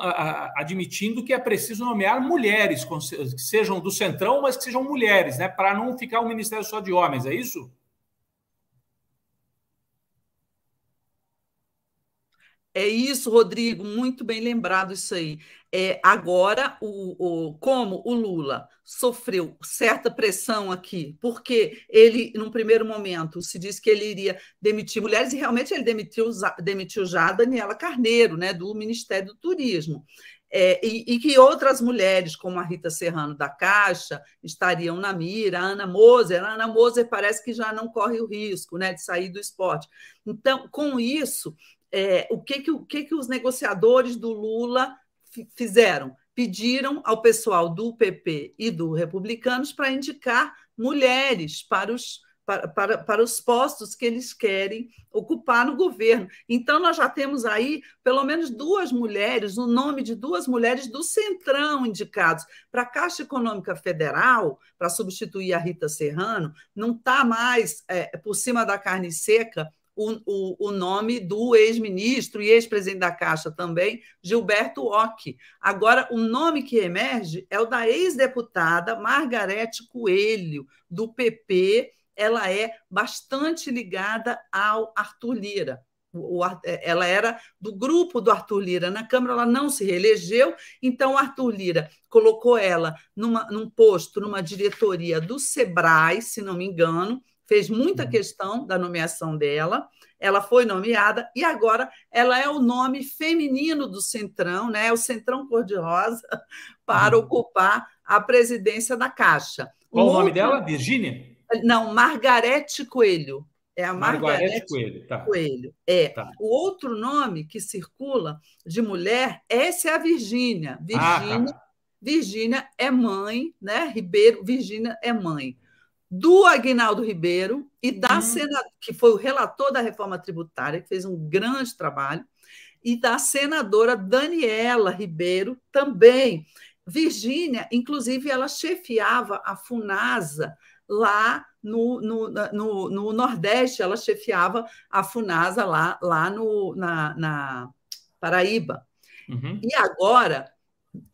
admitindo que é preciso nomear mulheres, que sejam do centrão, mas que sejam mulheres, né? Para não ficar um ministério só de homens, é isso? É isso, Rodrigo, muito bem lembrado isso aí. É, agora, o, o, como o Lula sofreu certa pressão aqui, porque ele, num primeiro momento, se disse que ele iria demitir mulheres, e realmente ele demitiu, demitiu já a Daniela Carneiro, né, do Ministério do Turismo. É, e, e, que outras mulheres, como a Rita Serrano da Caixa, estariam na mira, a Ana Moser. A Ana Moser parece que já não corre o risco né, de sair do esporte. Então, com isso, é, o, que, que, o que, que os negociadores do Lula fizeram? Pediram ao pessoal do PP e do Republicanos para indicar mulheres para os, para, para, para, os postos que eles querem ocupar no governo. Então, nós já temos aí pelo menos duas mulheres, o nome de duas mulheres do Centrão indicados para a Caixa Econômica Federal, para substituir a Rita Serrano, não está mais é, por cima da carne seca o, o, o nome do ex-ministro e ex-presidente da Caixa também, Gilberto Ock. Agora, o nome que emerge é o da ex-deputada Margarete Coelho, do PP. Ela é bastante ligada ao Arthur Lira. O, ela era do grupo do Arthur Lira na Câmara, ela não se reelegeu, então o Arthur Lira colocou ela numa, num posto, numa diretoria do SEBRAE, se não me engano, fez muita uhum. questão da nomeação dela. Ela foi nomeada e agora ela é o nome feminino do Centrão, né? O Centrão Cor-de-Rosa, para uhum. ocupar a presidência da Caixa. Qual o nome dela? Virgínia? Não, Margarete Coelho. É a Margarete, Margarete Coelho. Tá. Coelho. É. Tá. O outro nome que circula de mulher, essa é a Virgínia. Virgínia, ah, tá. Virgínia é mãe, né? Ribeiro, Virgínia é mãe do Agnaldo Ribeiro e da uhum. senadora, que foi o relator da reforma tributária, que fez um grande trabalho, e da senadora Daniela Ribeiro também. Virgínia, inclusive, ela chefiava a FUNASA lá no, no, no, no, Nordeste, ela chefiava a FUNASA lá, lá no, na, na Paraíba. Uhum. E agora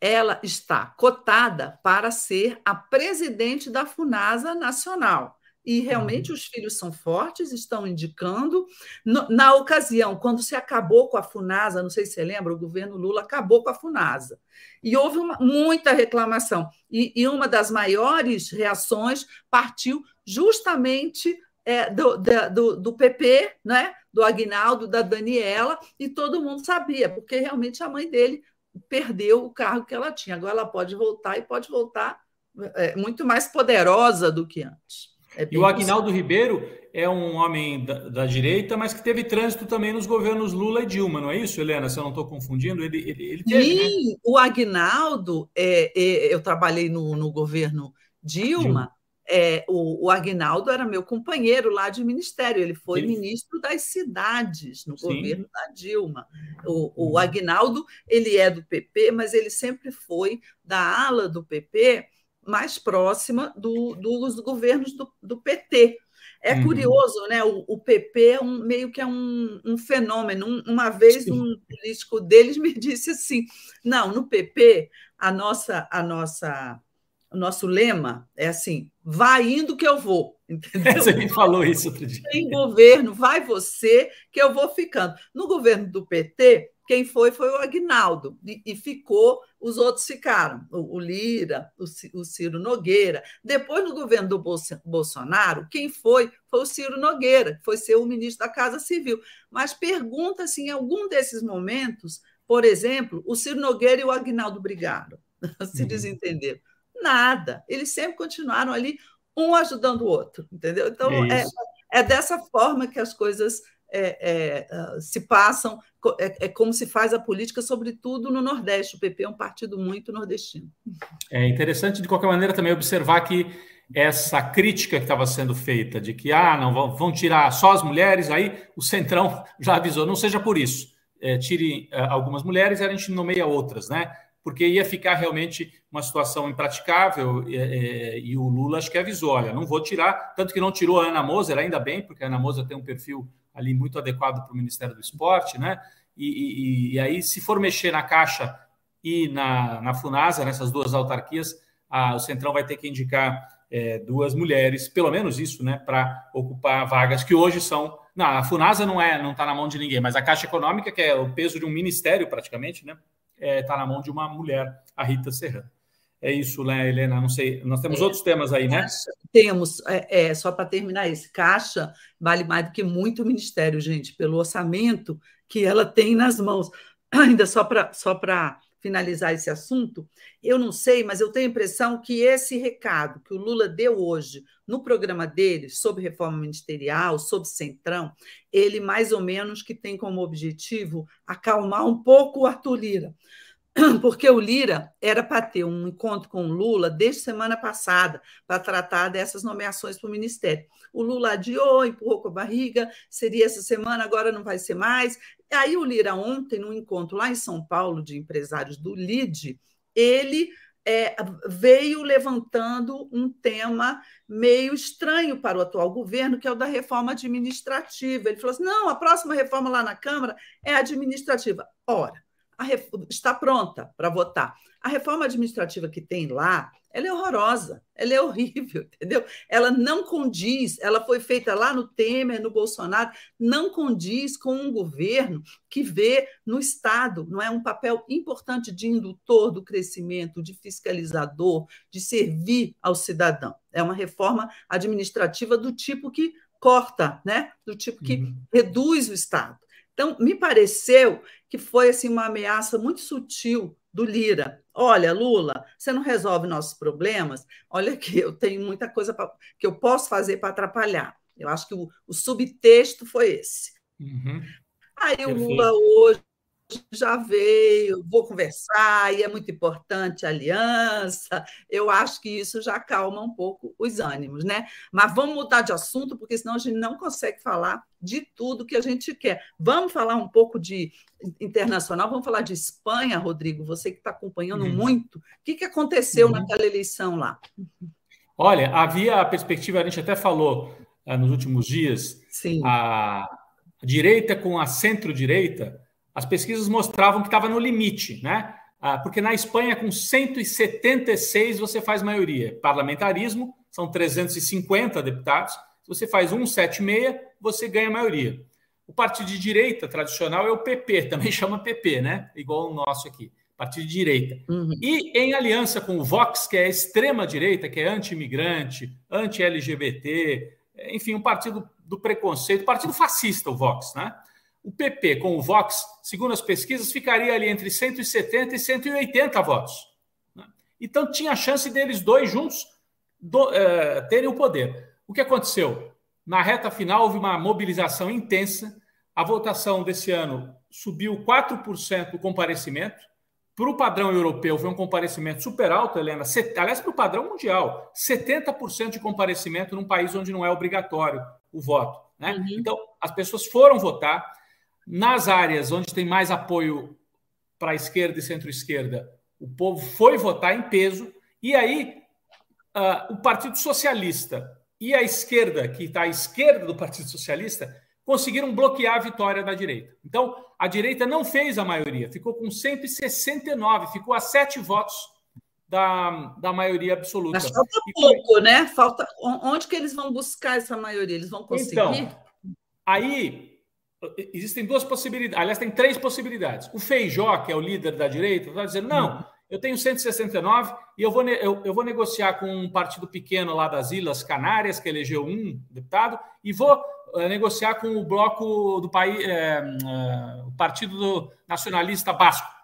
ela está cotada para ser a presidente da FUNASA Nacional. E realmente uhum. os filhos são fortes, estão indicando. No, na ocasião, quando se acabou com a FUNASA, não sei se você lembra, o governo Lula acabou com a FUNASA. E houve uma, muita reclamação. E, e, uma das maiores reações partiu justamente é, do, do, do PP, né? do Agnaldo, da Daniela, e todo mundo sabia, porque realmente a mãe dele perdeu o cargo que ela tinha. Agora ela pode voltar e pode voltar é, muito mais poderosa do que antes. É e o Agnaldo Ribeiro é um homem da, da, direita, mas que teve trânsito também nos governos Lula e Dilma, não é isso, Helena? Se eu não estou confundindo, ele, ele, ele teve, Sim, né? o Agnaldo, é, é, eu trabalhei no, no governo Dilma, Dilma é, o, o Agnaldo era meu companheiro lá de ministério, ele foi Sim. ministro das cidades no Sim. governo da Dilma. O, o uhum. Agnaldo ele é do PP, mas ele sempre foi da ala do PP mais próxima do, dos governos do, do PT. É uhum. curioso, né? O, o, PP é um, meio que é um, um fenômeno. Um, uma vez Sim. um político deles me disse assim: não, no PP a nossa a nossa o nosso lema é assim: vai indo que eu vou. Entendeu? Você me falou isso outro dia. Em governo, vai você que eu vou ficando. No governo do PT, quem foi foi o Agnaldo, e, e ficou, os outros ficaram, o, o Lira, o, o, Ciro Nogueira. Depois, no governo do Bolso, Bolsonaro, quem foi foi o Ciro Nogueira, que foi ser o ministro da Casa Civil. Mas pergunta se em algum desses momentos, por exemplo, o Ciro Nogueira e o Agnaldo brigaram, se uhum. desentenderam. Nada. Eles sempre continuaram ali, um ajudando o outro, entendeu? Então, é, é, dessa forma que as coisas é, é, ah, se passam, é, é, como se faz a política, sobretudo no Nordeste. O PP é um partido muito nordestino. É interessante, de qualquer maneira, também observar que essa crítica que estava sendo feita de que ah, não vão tirar só as mulheres, aí o Centrão já avisou, não seja por isso. É, tire uh, algumas mulheres e a gente nomeia outras, né? Porque ia ficar realmente uma situação impraticável e, e, e, o Lula acho que avisou, olha, não vou tirar, tanto que não tirou a Ana Moser, ainda bem, porque a Ana Moser tem um perfil ali muito adequado para o Ministério do Esporte, né? E, e, e aí, se for mexer na Caixa e na, na Funasa, nessas duas autarquias, a, o Centrão vai ter que indicar é, duas mulheres, pelo menos isso, né, para ocupar vagas que hoje são. Não, a Funasa não é, não está na mão de ninguém, mas a Caixa Econômica, que é o peso de um ministério praticamente, né, está é, tá na mão de uma mulher, a Rita Serrano. É isso, né, Helena? Não sei. Nós temos é, outros temas aí, né? Temos. É, é só para terminar esse, Caixa vale mais do que muito o Ministério, gente, pelo orçamento que ela tem nas mãos. Ainda só para só finalizar esse assunto, eu não sei, mas eu tenho a impressão que esse recado que o Lula deu hoje no programa dele sobre reforma ministerial, sobre Centrão, ele mais ou menos que tem como objetivo acalmar um pouco o Arthur Lira. porque o Lira era para ter um encontro com o Lula desde semana passada para tratar dessas nomeações para o Ministério. O Lula adiou, empurrou com a barriga, seria essa semana, agora não vai ser mais. Aí o Lira, ontem, num encontro lá em São Paulo de empresários do LID, ele é, veio levantando um tema meio estranho para o atual governo, que é o da reforma administrativa. Ele falou assim: não, a próxima reforma lá na Câmara é administrativa. Ora, está pronta para votar. A reforma administrativa que tem lá, ela é horrorosa, ela é horrível, entendeu? Ela não condiz, ela foi feita lá no Temer, no Bolsonaro, não condiz com um governo que vê no Estado, não é um papel importante de indutor do crescimento, de fiscalizador, de servir ao cidadão. É uma reforma administrativa do tipo que corta, né? Do tipo que uhum. reduz o Estado. Então, me pareceu que foi assim uma ameaça muito sutil do Lira. Olha, Lula, você não resolve nossos problemas. Olha aqui, eu tenho muita coisa pra, que eu posso fazer para atrapalhar. Eu acho que o, o subtexto foi esse. Uhum. Aí Perfeito. o Lula hoje já veio, vou conversar, e é muito importante a aliança. Eu acho que isso já acalma um pouco os ânimos, né? Mas vamos mudar de assunto, porque senão a gente não consegue falar de tudo que a gente quer. Vamos falar um pouco de internacional, vamos falar de Espanha, Rodrigo, você que está acompanhando uhum. muito. O que, que aconteceu uhum. naquela eleição lá? Olha, havia a perspectiva, a gente até falou uh, nos últimos dias, Sim. a direita com a centro-direita as pesquisas mostravam que estava no limite, né? Ah, porque na Espanha, com 176, você faz maioria. Parlamentarismo, são 350 deputados. Se você faz 176, você ganha maioria. O partido de direita tradicional é o PP, também chama PP, né? Igual o nosso aqui, partido de direita. Uhum. E em aliança com o Vox, que é a extrema-direita, que é anti-imigrante, anti-LGBT, enfim, um partido do preconceito, partido fascista, o Vox, né? O PP com o Vox, segundo as pesquisas, ficaria ali entre 170 e 180 votos. Né? Então tinha a chance deles dois juntos do, é, terem o poder. O que aconteceu? Na reta final houve uma mobilização intensa. A votação desse ano subiu 4% o comparecimento. Para o padrão europeu, foi um comparecimento super alto, Helena. Aliás, para o padrão mundial, 70% de comparecimento num país onde não é obrigatório o voto. Né? Uhum. Então, as pessoas foram votar. Nas áreas onde tem mais apoio para a esquerda e centro-esquerda, o povo foi votar em peso, e aí uh, o Partido Socialista e a esquerda, que está à esquerda do Partido Socialista, conseguiram bloquear a vitória da direita. Então, a direita não fez a maioria, ficou com 169, ficou a sete votos da, da maioria absoluta. Mas falta pouco, né? Falta onde que eles vão buscar essa maioria? Eles vão conseguir? Então, aí existem duas possibilidades, aliás, tem três possibilidades. O Feijó, que é o líder da direita, está dizendo: não, eu tenho 169 e eu vou, eu, eu, vou negociar com um partido pequeno lá das Ilhas Canárias, que elegeu um deputado, e vou uh, negociar com o bloco do país, é, uh, o Partido Nacionalista Basco.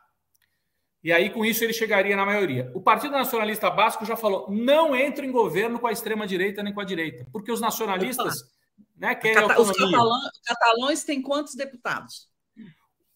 E aí, com isso, ele chegaria na maioria. O Partido Nacionalista Basco já falou: não entra em governo com a extrema-direita nem com a direita, porque os nacionalistas né? Querem Cata Os catalães, catalães têm quantos deputados?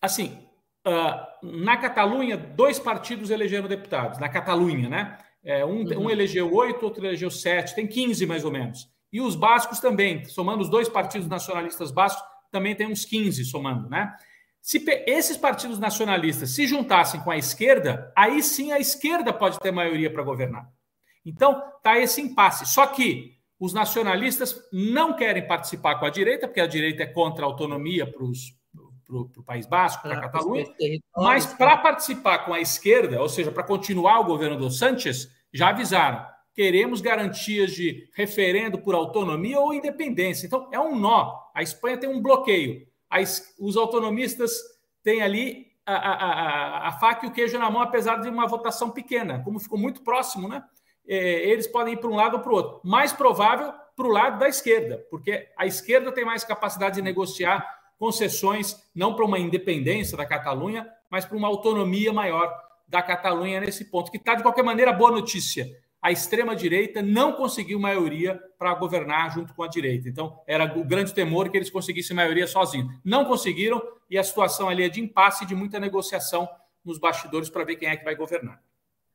Assim, uh, na Catalunha, dois partidos elegeram deputados. Na Catalunha, né? É, um, uhum. um elegeu oito, outro elegeu sete, tem 15 mais ou menos. E os bascos também, somando os dois partidos nacionalistas bascos, também tem uns 15 somando, né? Se esses partidos nacionalistas se juntassem com a esquerda, aí sim a esquerda pode ter maioria para governar. Então, tá esse impasse. Só que os nacionalistas não querem participar com a direita, porque a direita é contra a autonomia para o País Basco, para a Catalunha, mas para participar com a esquerda, ou seja, para continuar o governo do Sánchez, já avisaram queremos garantias de referendo por autonomia ou independência. Então, é um nó. A Espanha tem um bloqueio. As, os autonomistas têm ali a, a, a, a, faca e o queijo na mão, apesar de uma votação pequena. Como ficou muito próximo, né? É, eles podem ir para um lado ou para o outro. Mais provável para o lado da esquerda, porque a esquerda tem mais capacidade de negociar concessões, não para uma independência da Catalunha, mas para uma autonomia maior da Catalunha nesse ponto, que está, de qualquer maneira, boa notícia a extrema-direita não conseguiu maioria para governar junto com a direita. Então, era o grande temor que eles conseguissem maioria sozinhos. Não conseguiram e a situação ali é de impasse e de muita negociação nos bastidores para ver quem é que vai governar.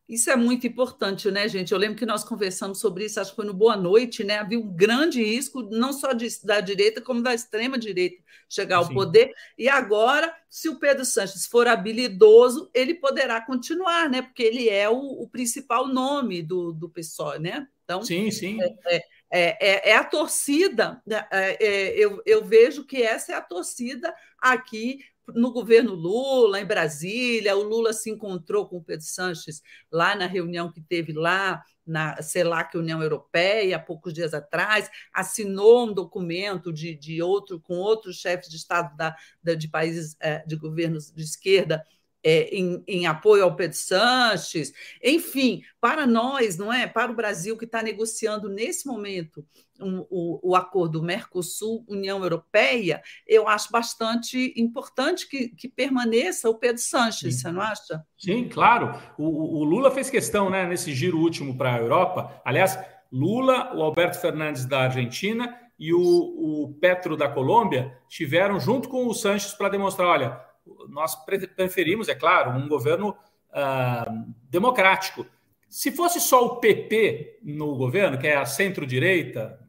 Isso é muito importante, né, gente? Eu lembro que nós conversamos sobre isso, acho que foi no Boa Noite, né? Havia um grande risco, não só de, da direita, como da extrema-direita chegar ao Sim. poder. E agora, se o Pedro Sanches for habilidoso, ele poderá continuar, né? Porque ele é o, o principal nome do, do PSOE, né? Então, sim, sim. É, é, é, é a torcida, né? é, é, eu, eu vejo que essa é a torcida aqui no governo Lula, em Brasília, o Lula se encontrou com o Pedro Sanches lá na reunião que teve lá na CELAC União Europeia, há poucos dias atrás, assinou um documento de, de outro com outros chefes de Estado da, da de países é, de governos de esquerda é, em, em, apoio ao Pedro Sanches, enfim, para nós, não é? Para o Brasil que está negociando nesse momento um, o, o, acordo Mercosul-União Europeia, eu acho bastante importante que, que permaneça o Pedro Sanches, Sim. você não acha? Sim, claro. O, o Lula fez questão, né, nesse giro último para a Europa. Aliás, Lula, o Alberto Fernandes da Argentina e o, o Petro da Colômbia estiveram junto com o Sanches para demonstrar, olha nós preferimos, é claro, um governo uh, democrático. Se fosse só o PP no governo, que é a centro-direita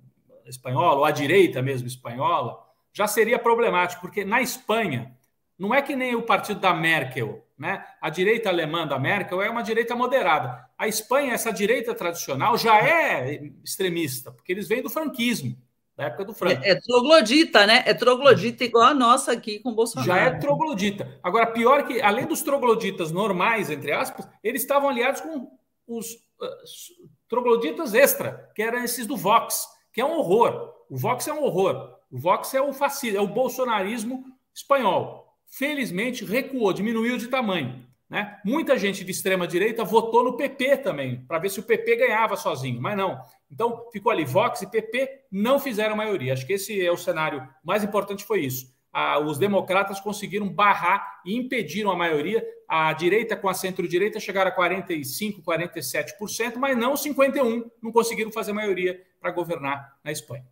espanhola, ou a direita mesmo espanhola, já seria problemático, porque na Espanha não é que nem o partido da Merkel, né? A direita alemã da Merkel é uma direita moderada. A Espanha, essa direita tradicional, já é extremista, porque eles vêm do franquismo da época do Franco. É, é, troglodita, né? É troglodita igual a nossa aqui com o Bolsonaro. Já é troglodita. Agora, pior que, além dos trogloditas normais, entre aspas, eles estavam aliados com os uh, trogloditas extra, que eram esses do Vox, que é um horror. O Vox é um horror. O Vox é o fascismo, é o bolsonarismo espanhol. Felizmente recuou, diminuiu de tamanho. Né? Muita gente de extrema direita votou no PP também, para ver se o PP ganhava sozinho, mas não. Então ficou ali Vox e PP não fizeram maioria. Acho que esse é o cenário mais importante foi isso. Ah, os democratas conseguiram barrar e impediram a maioria. A direita com a centro-direita chegaram a 45, 47%, mas não 51, não conseguiram fazer maioria para governar na Espanha.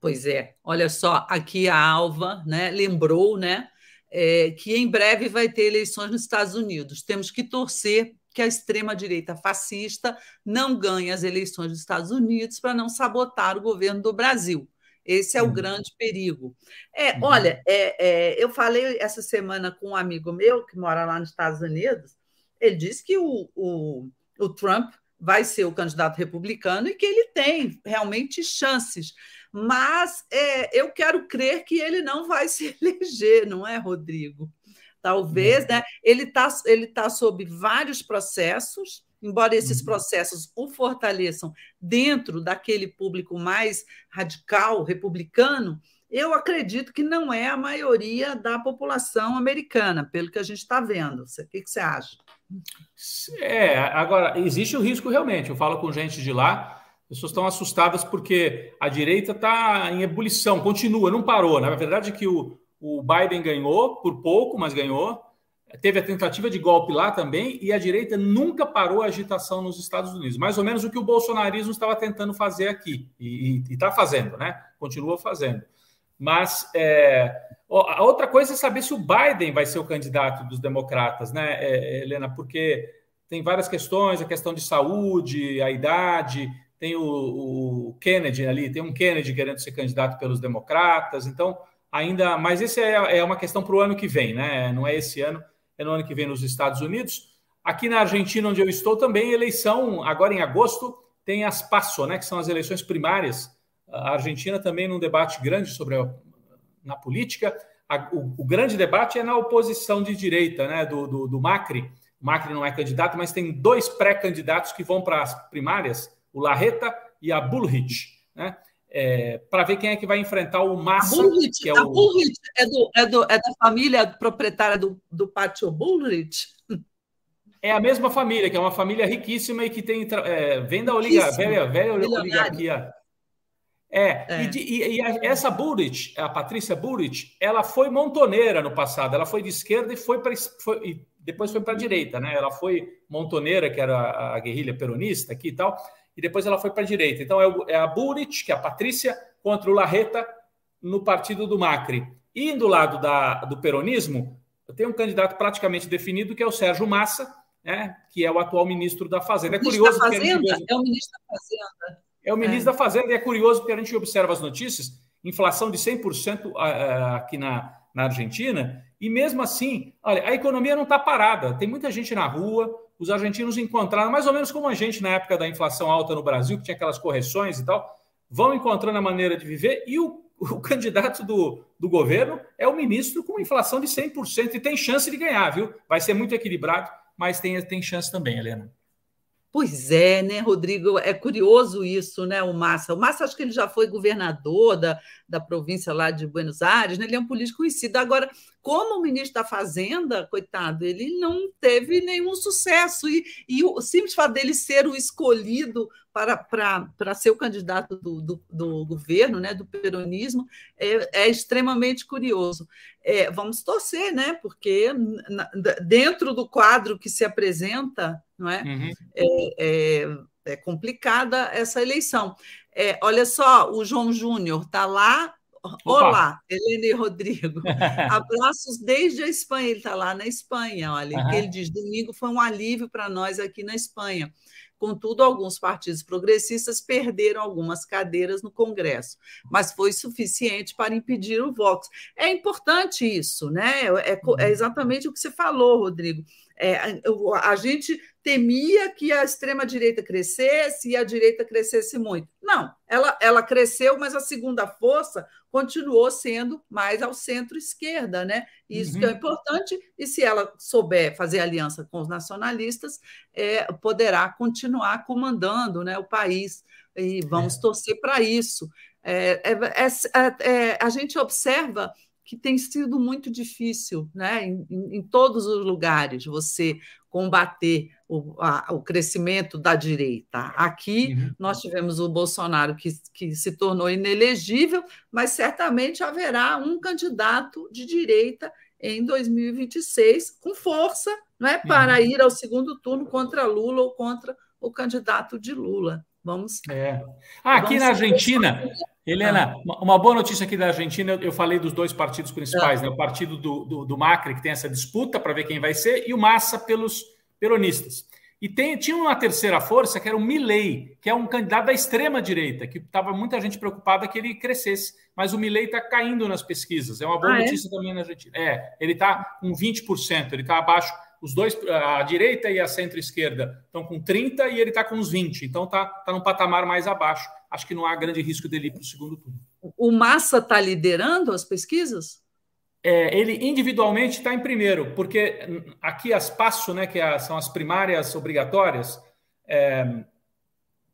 Pois é, olha só, aqui a Alva, né, lembrou, né, é, que em breve vai ter eleições nos Estados Unidos. Temos que torcer que a extrema-direita fascista não ganhe as eleições dos Estados Unidos para não sabotar o governo do Brasil. Esse é o uhum. grande perigo. É, uhum. Olha, é, é, eu falei essa semana com um amigo meu que mora lá nos Estados Unidos. Ele disse que o, o, o Trump vai ser o candidato republicano e que ele tem realmente chances mas é, eu quero crer que ele não vai se eleger, não é, Rodrigo? Talvez, né? Ele está ele tá sob vários processos, embora esses uhum. processos o fortaleçam dentro daquele público mais radical, republicano, eu acredito que não é a maioria da população americana, pelo que a gente está vendo. O que, que você acha? É, agora, existe o risco realmente. Eu falo com gente de lá, pessoas estão assustadas porque a direita está em ebulição, continua, não parou. Na verdade, é que o, o Biden ganhou por pouco, mas ganhou. Teve a tentativa de golpe lá também, e a direita nunca parou a agitação nos Estados Unidos. Mais ou menos o que o bolsonarismo estava tentando fazer aqui, e está fazendo, né? Continua fazendo. Mas é, a outra coisa é saber se o Biden vai ser o candidato dos democratas, né, é, Helena? Porque tem várias questões, a questão de saúde, a idade, tem o, o, Kennedy ali, tem um Kennedy querendo ser candidato pelos democratas, então ainda, mas esse é, é uma questão para o ano que vem, né? Não é esse ano, é no ano que vem nos Estados Unidos. Aqui na Argentina, onde eu estou, também eleição, agora em agosto, tem as PASSO, né? Que são as eleições primárias. A Argentina também num debate grande sobre a, na política. a, o, o, grande debate é na oposição de direita, né? Do, do, do Macri. Macri não é candidato, mas tem dois pré-candidatos que vão para as primárias, o Larreta e a Bullrich, né? É, para ver quem é que vai enfrentar o Massa. Bullrich, que é o... A Bullrich é, do, é, do, é da família proprietária do, do pátio Bullrich? É a mesma família, que é uma família riquíssima e que tem é, vem da oliga, velha, velha oligarquia. É, é. E, e, e a, essa Burrich, a Patrícia Burrich, ela foi montoneira no passado. Ela foi de esquerda e foi para depois foi para a direita, né? Ela foi montoneira, que era a, a guerrilha peronista aqui e tal, e depois ela foi para a direita. Então é, o, é a Burrich, que é a Patrícia, contra o Larreta no partido do Macri. E do lado da, do peronismo, tem um candidato praticamente definido, que é o Sérgio Massa, né, que é o atual ministro da Fazenda. É curioso da Fazenda? É o ministro da Fazenda. É o ministro é. da Fazenda e é curioso porque a gente observa as notícias, inflação de 100% aqui na, na Argentina, e mesmo assim, olha, a economia não está parada. Tem muita gente na rua, os argentinos encontraram, mais ou menos como a gente na época da inflação alta no Brasil, que tinha aquelas correções e tal, vão encontrando a maneira de viver, e o, o candidato do, do governo é o ministro com inflação de 100% e tem chance de ganhar, viu? Vai ser muito equilibrado mas tem, tem chance também, Helena. Pois é, né, Rodrigo? É curioso isso, né? O Massa. O Massa, acho que ele já foi governador da, da província lá de Buenos Aires, né? ele é um político conhecido. Agora, como ministro da Fazenda, coitado, ele não teve nenhum sucesso. E, e o simples fato dele ser o escolhido para, para, para ser o candidato do, do, do governo, né, do peronismo, é, é extremamente curioso. É, vamos torcer, né? Porque dentro do quadro que se apresenta, não é? Uhum. é, é, é complicada essa eleição. É, olha só, o João Júnior está lá Opa. Olá, Helene e Rodrigo. Abraços desde a Espanha. Ele está lá na Espanha. Olha, uhum. ele diz: domingo foi um alívio para nós aqui na Espanha. Contudo, alguns partidos progressistas perderam algumas cadeiras no Congresso, mas foi suficiente para impedir o Vox. É importante isso, né? É, é uhum. exatamente o que você falou, Rodrigo. É, a gente temia que a extrema-direita crescesse e a direita crescesse muito. Não, ela, ela cresceu, mas a segunda força continuou sendo mais ao centro-esquerda, né? Isso uhum. que é uhum. importante, e se ela souber fazer aliança com os nacionalistas, é, poderá continuar comandando né, o país, e vamos é. torcer para isso. É, é, é, é a gente observa que tem sido muito difícil, né? Em, em, todos os lugares, você combater o, a, o crescimento da direita. Aqui uhum. nós tivemos o Bolsonaro que, que se tornou inelegível, mas certamente haverá um candidato de direita em 2026 com força, não é, para uhum. ir ao segundo turno contra Lula ou contra o candidato de Lula. Vamos. É. Ah, aqui vamos na Argentina, Helena, ah. uma boa notícia aqui da Argentina, eu falei dos dois partidos principais, ah. né? O partido do, do, do, Macri, que tem essa disputa para ver quem vai ser, e o Massa pelos peronistas. E tem, tinha uma terceira força, que era o Milley, que é um candidato da extrema-direita, que estava muita gente preocupada que ele crescesse. Mas o Milley está caindo nas pesquisas. É uma boa ah, é? notícia é? também na Argentina. É, ele está com 20%, ele está abaixo. Os dois, a direita e a centro-esquerda, estão com 30% e ele está com uns 20%. Então está tá num patamar mais abaixo acho que não há grande risco dele ir para o segundo turno. O Massa está liderando as pesquisas? É, ele individualmente está em primeiro, porque aqui as PASSO, né, que é são as primárias obrigatórias, é,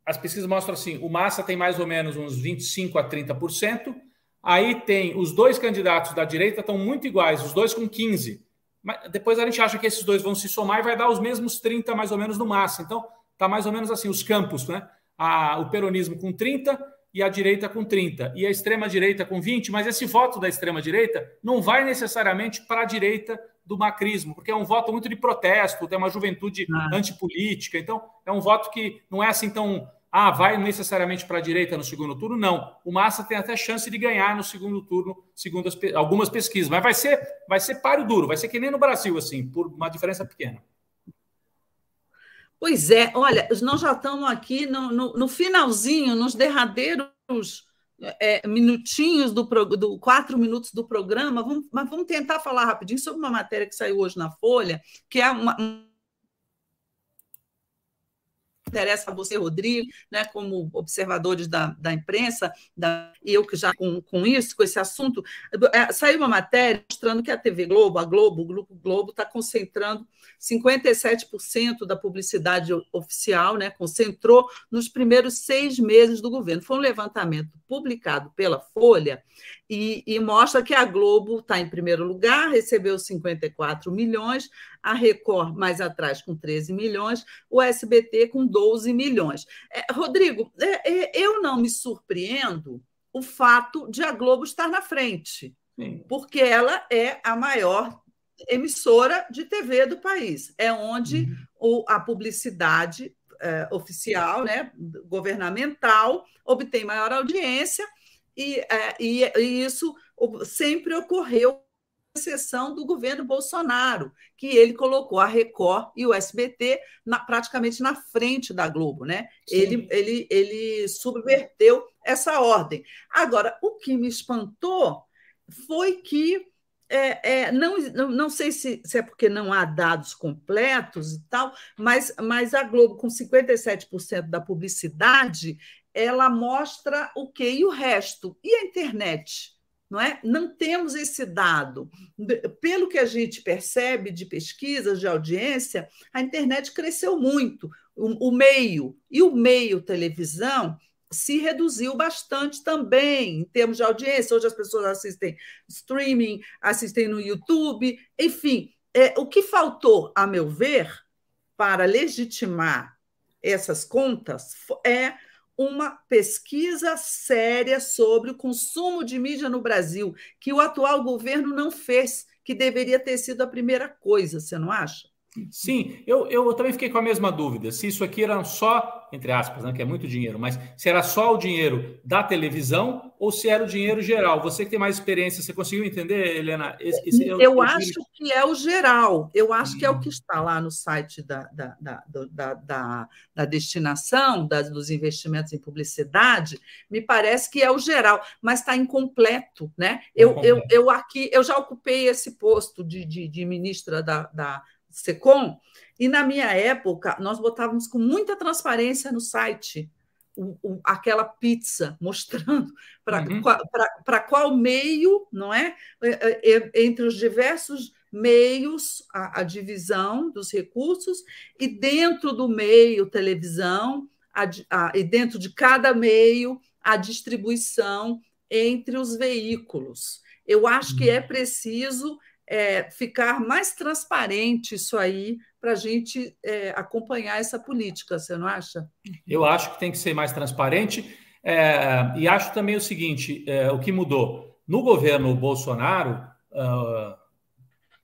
as pesquisas mostram assim: o Massa tem mais ou menos uns 25% a 30%. Aí tem os dois candidatos da direita estão muito iguais, os dois com 15%. Mas depois a gente acha que esses dois vão se somar e vai dar os mesmos 30% mais ou menos no Massa. Então, está mais ou menos assim, os campos, né? a, o peronismo com 30 e a direita com 30 e a extrema direita com 20, mas esse voto da extrema direita não vai necessariamente para a direita do macrismo, porque é um voto muito de protesto, tem uma juventude ah. antipolítica, então é um voto que não é assim tão ah, vai necessariamente para a direita no segundo turno? Não. O Massa tem até chance de ganhar no segundo turno, segundo as, algumas pesquisas, mas vai ser, vai ser páreo duro, vai ser que nem no Brasil, assim, por uma diferença pequena. Pois é, olha, nós já estamos aqui no, no, no finalzinho, nos derradeiros é, minutinhos do, do quatro minutos do programa, vamos, mas vamos tentar falar rapidinho sobre uma matéria que saiu hoje na Folha, que é uma, interessa a você, Rodrigo, né, como observadores da, da imprensa, da, eu que já com, com isso, com esse assunto, é, saiu uma matéria mostrando que a TV Globo, a Globo, o Grupo Globo, está concentrando 57% da publicidade oficial, né, concentrou nos primeiros seis meses do governo. Foi um levantamento publicado pela Folha e, e mostra que a Globo está em primeiro lugar, recebeu 54 milhões, a Record mais atrás com 13 milhões, o SBT com 12 milhões. É, Rodrigo, é, é, eu não me surpreendo o fato de a Globo estar na frente, Sim. porque ela é a maior emissora de TV do país. É onde uhum. o, a publicidade é, oficial, né, governamental, obtém maior audiência, e, é, e, e isso sempre ocorreu exceção do governo Bolsonaro, que ele colocou a Record e o SBT na, praticamente na frente da Globo, né? Ele, ele, ele subverteu essa ordem. Agora, o que me espantou foi que é, é, não, não sei se, se, é porque não há dados completos e tal, mas, mas a Globo, com 57% da publicidade, ela mostra o quê? E o resto? E a internet? Não, é? não temos esse dado. Pelo que a gente percebe de pesquisas, de audiência, a internet cresceu muito, o, meio, e o meio televisão se reduziu bastante também em termos de audiência. Hoje as pessoas assistem streaming, assistem no YouTube, enfim. É, o que faltou, a meu ver, para legitimar essas contas é uma pesquisa séria sobre o consumo de mídia no Brasil, que o atual governo não fez, que deveria ter sido a primeira coisa, você não acha? Sim, eu, eu também fiquei com a mesma dúvida. Se isso aqui era só, entre aspas, né, que é muito dinheiro, mas se era só o dinheiro da televisão ou se era o dinheiro geral. Você que tem mais experiência, você conseguiu entender, Helena? Esse, esse é eu o, acho dinheiro... que é o geral. Eu acho hum. que é o que está lá no site da, da, da, da, da, da destinação das, dos investimentos em publicidade. Me parece que é o geral, mas está incompleto, né? Eu, eu, eu aqui eu já ocupei esse posto de, de, de ministra da, da SECOM, e na minha época nós botávamos com muita transparência no site o, o, aquela pizza mostrando para uhum. qual meio, não é? é, é? Entre os diversos meios, a, a, divisão dos recursos, e dentro do meio, televisão, a, a, e dentro de cada meio, a distribuição entre os veículos. Eu acho que é uhum. preciso é, ficar mais transparente isso aí para a gente é, acompanhar essa política, você não acha? Eu acho que tem que ser mais transparente é, e acho também o seguinte: é, o que mudou. No governo Bolsonaro, uh,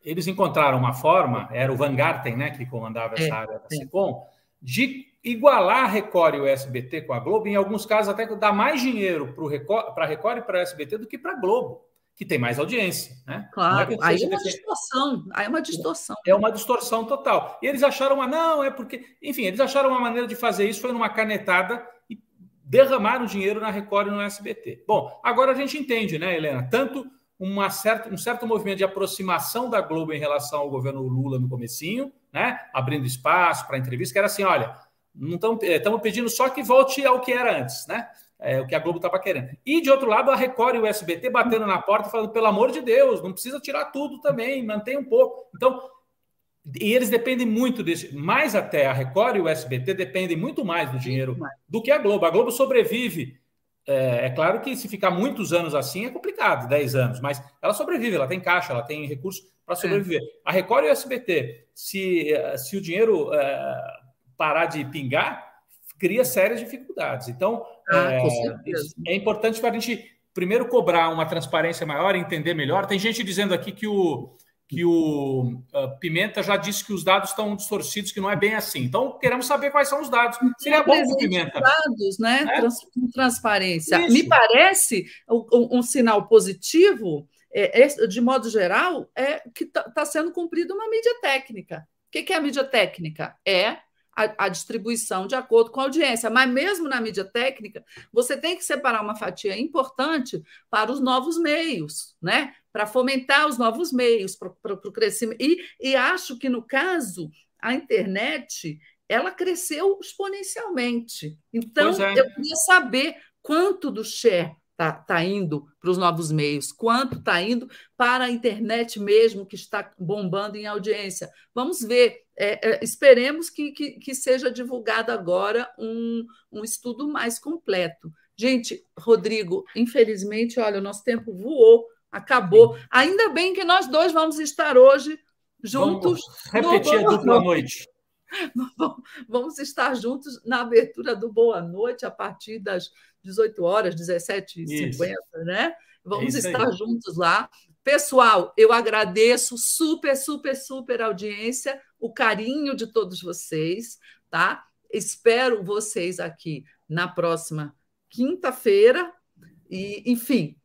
eles encontraram uma forma, era o Van Garten, né, que comandava essa é, área da SECOM, de igualar a Record e o SBT com a Globo, em alguns casos até dar mais dinheiro para a Record e para a SBT do que para a Globo que tem mais audiência. Né? É claro, é aí é uma distorção, aí é uma distorção. É uma distorção total. E eles acharam, ah, não, é porque. Enfim, eles acharam uma maneira de fazer isso, foi numa canetada e derramaram dinheiro na Record e no SBT. Bom, agora a gente entende, né, Helena? Tanto uma certa, um certo movimento de aproximação da Globo em relação ao governo Lula no comecinho, né? Abrindo espaço para entrevista, que era assim: olha, não estamos pedindo só que volte ao que era antes, né? É, o que a Globo estava querendo. E, de outro lado, a Record e o SBT batendo na porta, falando, pelo amor de Deus, não precisa tirar tudo também, mantém um pouco. Então, e eles dependem muito desse, mais até a Record e o SBT dependem muito mais do dinheiro do que a Globo. A Globo sobrevive. É, é claro que se ficar muitos anos assim é complicado, 10 anos, mas ela sobrevive, ela tem caixa, ela tem recurso para sobreviver. É. A Record e o SBT, se, se o dinheiro é, parar de pingar, cria sérias dificuldades. Então, ah, é, é, importante para a gente primeiro cobrar uma transparência maior, entender melhor. Tem gente dizendo aqui que o que o uh, Pimenta já disse que os dados estão distorcidos, que não é bem assim. Então, queremos saber quais são os dados. Seria bom o Pimenta. Dados, né? É? Trans, transparência. Isso. Me parece um, um sinal positivo, é, de modo geral, é que está tá sendo cumprida uma mídia técnica. O que, que é a mídia técnica? É a, a, distribuição de acordo com a audiência. Mas mesmo na mídia técnica, você tem que separar uma fatia importante para os novos meios, né? Para fomentar os novos meios, para, o crescimento. E, e acho que, no caso, a internet ela cresceu exponencialmente. Então, é. eu queria saber quanto do share está tá indo para os novos meios, quanto está indo para a internet mesmo, que está bombando em audiência. Vamos ver, é, é, esperemos que, que, que, seja divulgado agora um, um estudo mais completo. Gente, Rodrigo, infelizmente, olha, o nosso tempo voou, acabou. Ainda bem que nós dois vamos estar hoje juntos. Vamos repetir a dupla noite. Vamos estar juntos na abertura do Boa Noite a partir das 18 horas, 17h50, né? Vamos é estar juntos lá. Pessoal, eu agradeço super, super, super audiência, o carinho de todos vocês, tá? Espero vocês aqui na próxima quinta-feira. E, enfim,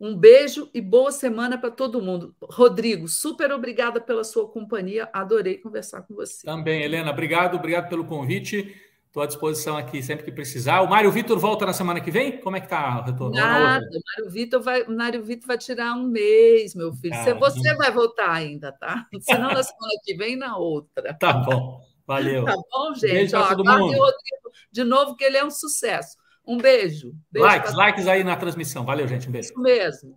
um beijo e boa semana para todo mundo. Rodrigo, super obrigada pela sua companhia. Adorei conversar com você. Também, Helena, obrigado, obrigado pelo convite. Estou à disposição aqui sempre que precisar. O Mário Vitor volta na semana que vem? Como é que está o retorno? Nada, o Mário Vitor vai, o Mário Vitor vai tirar um mês, meu filho. Ah, você vai voltar ainda, tá? Senão na semana que vem, na outra. Tá bom, valeu. Tá bom, gente? Beijo Ó, todo mundo. o Rodrigo de novo, que ele é um sucesso. Um beijo. beijo likes, likes aí na transmissão. Valeu, gente. Um beijo. Isso mesmo.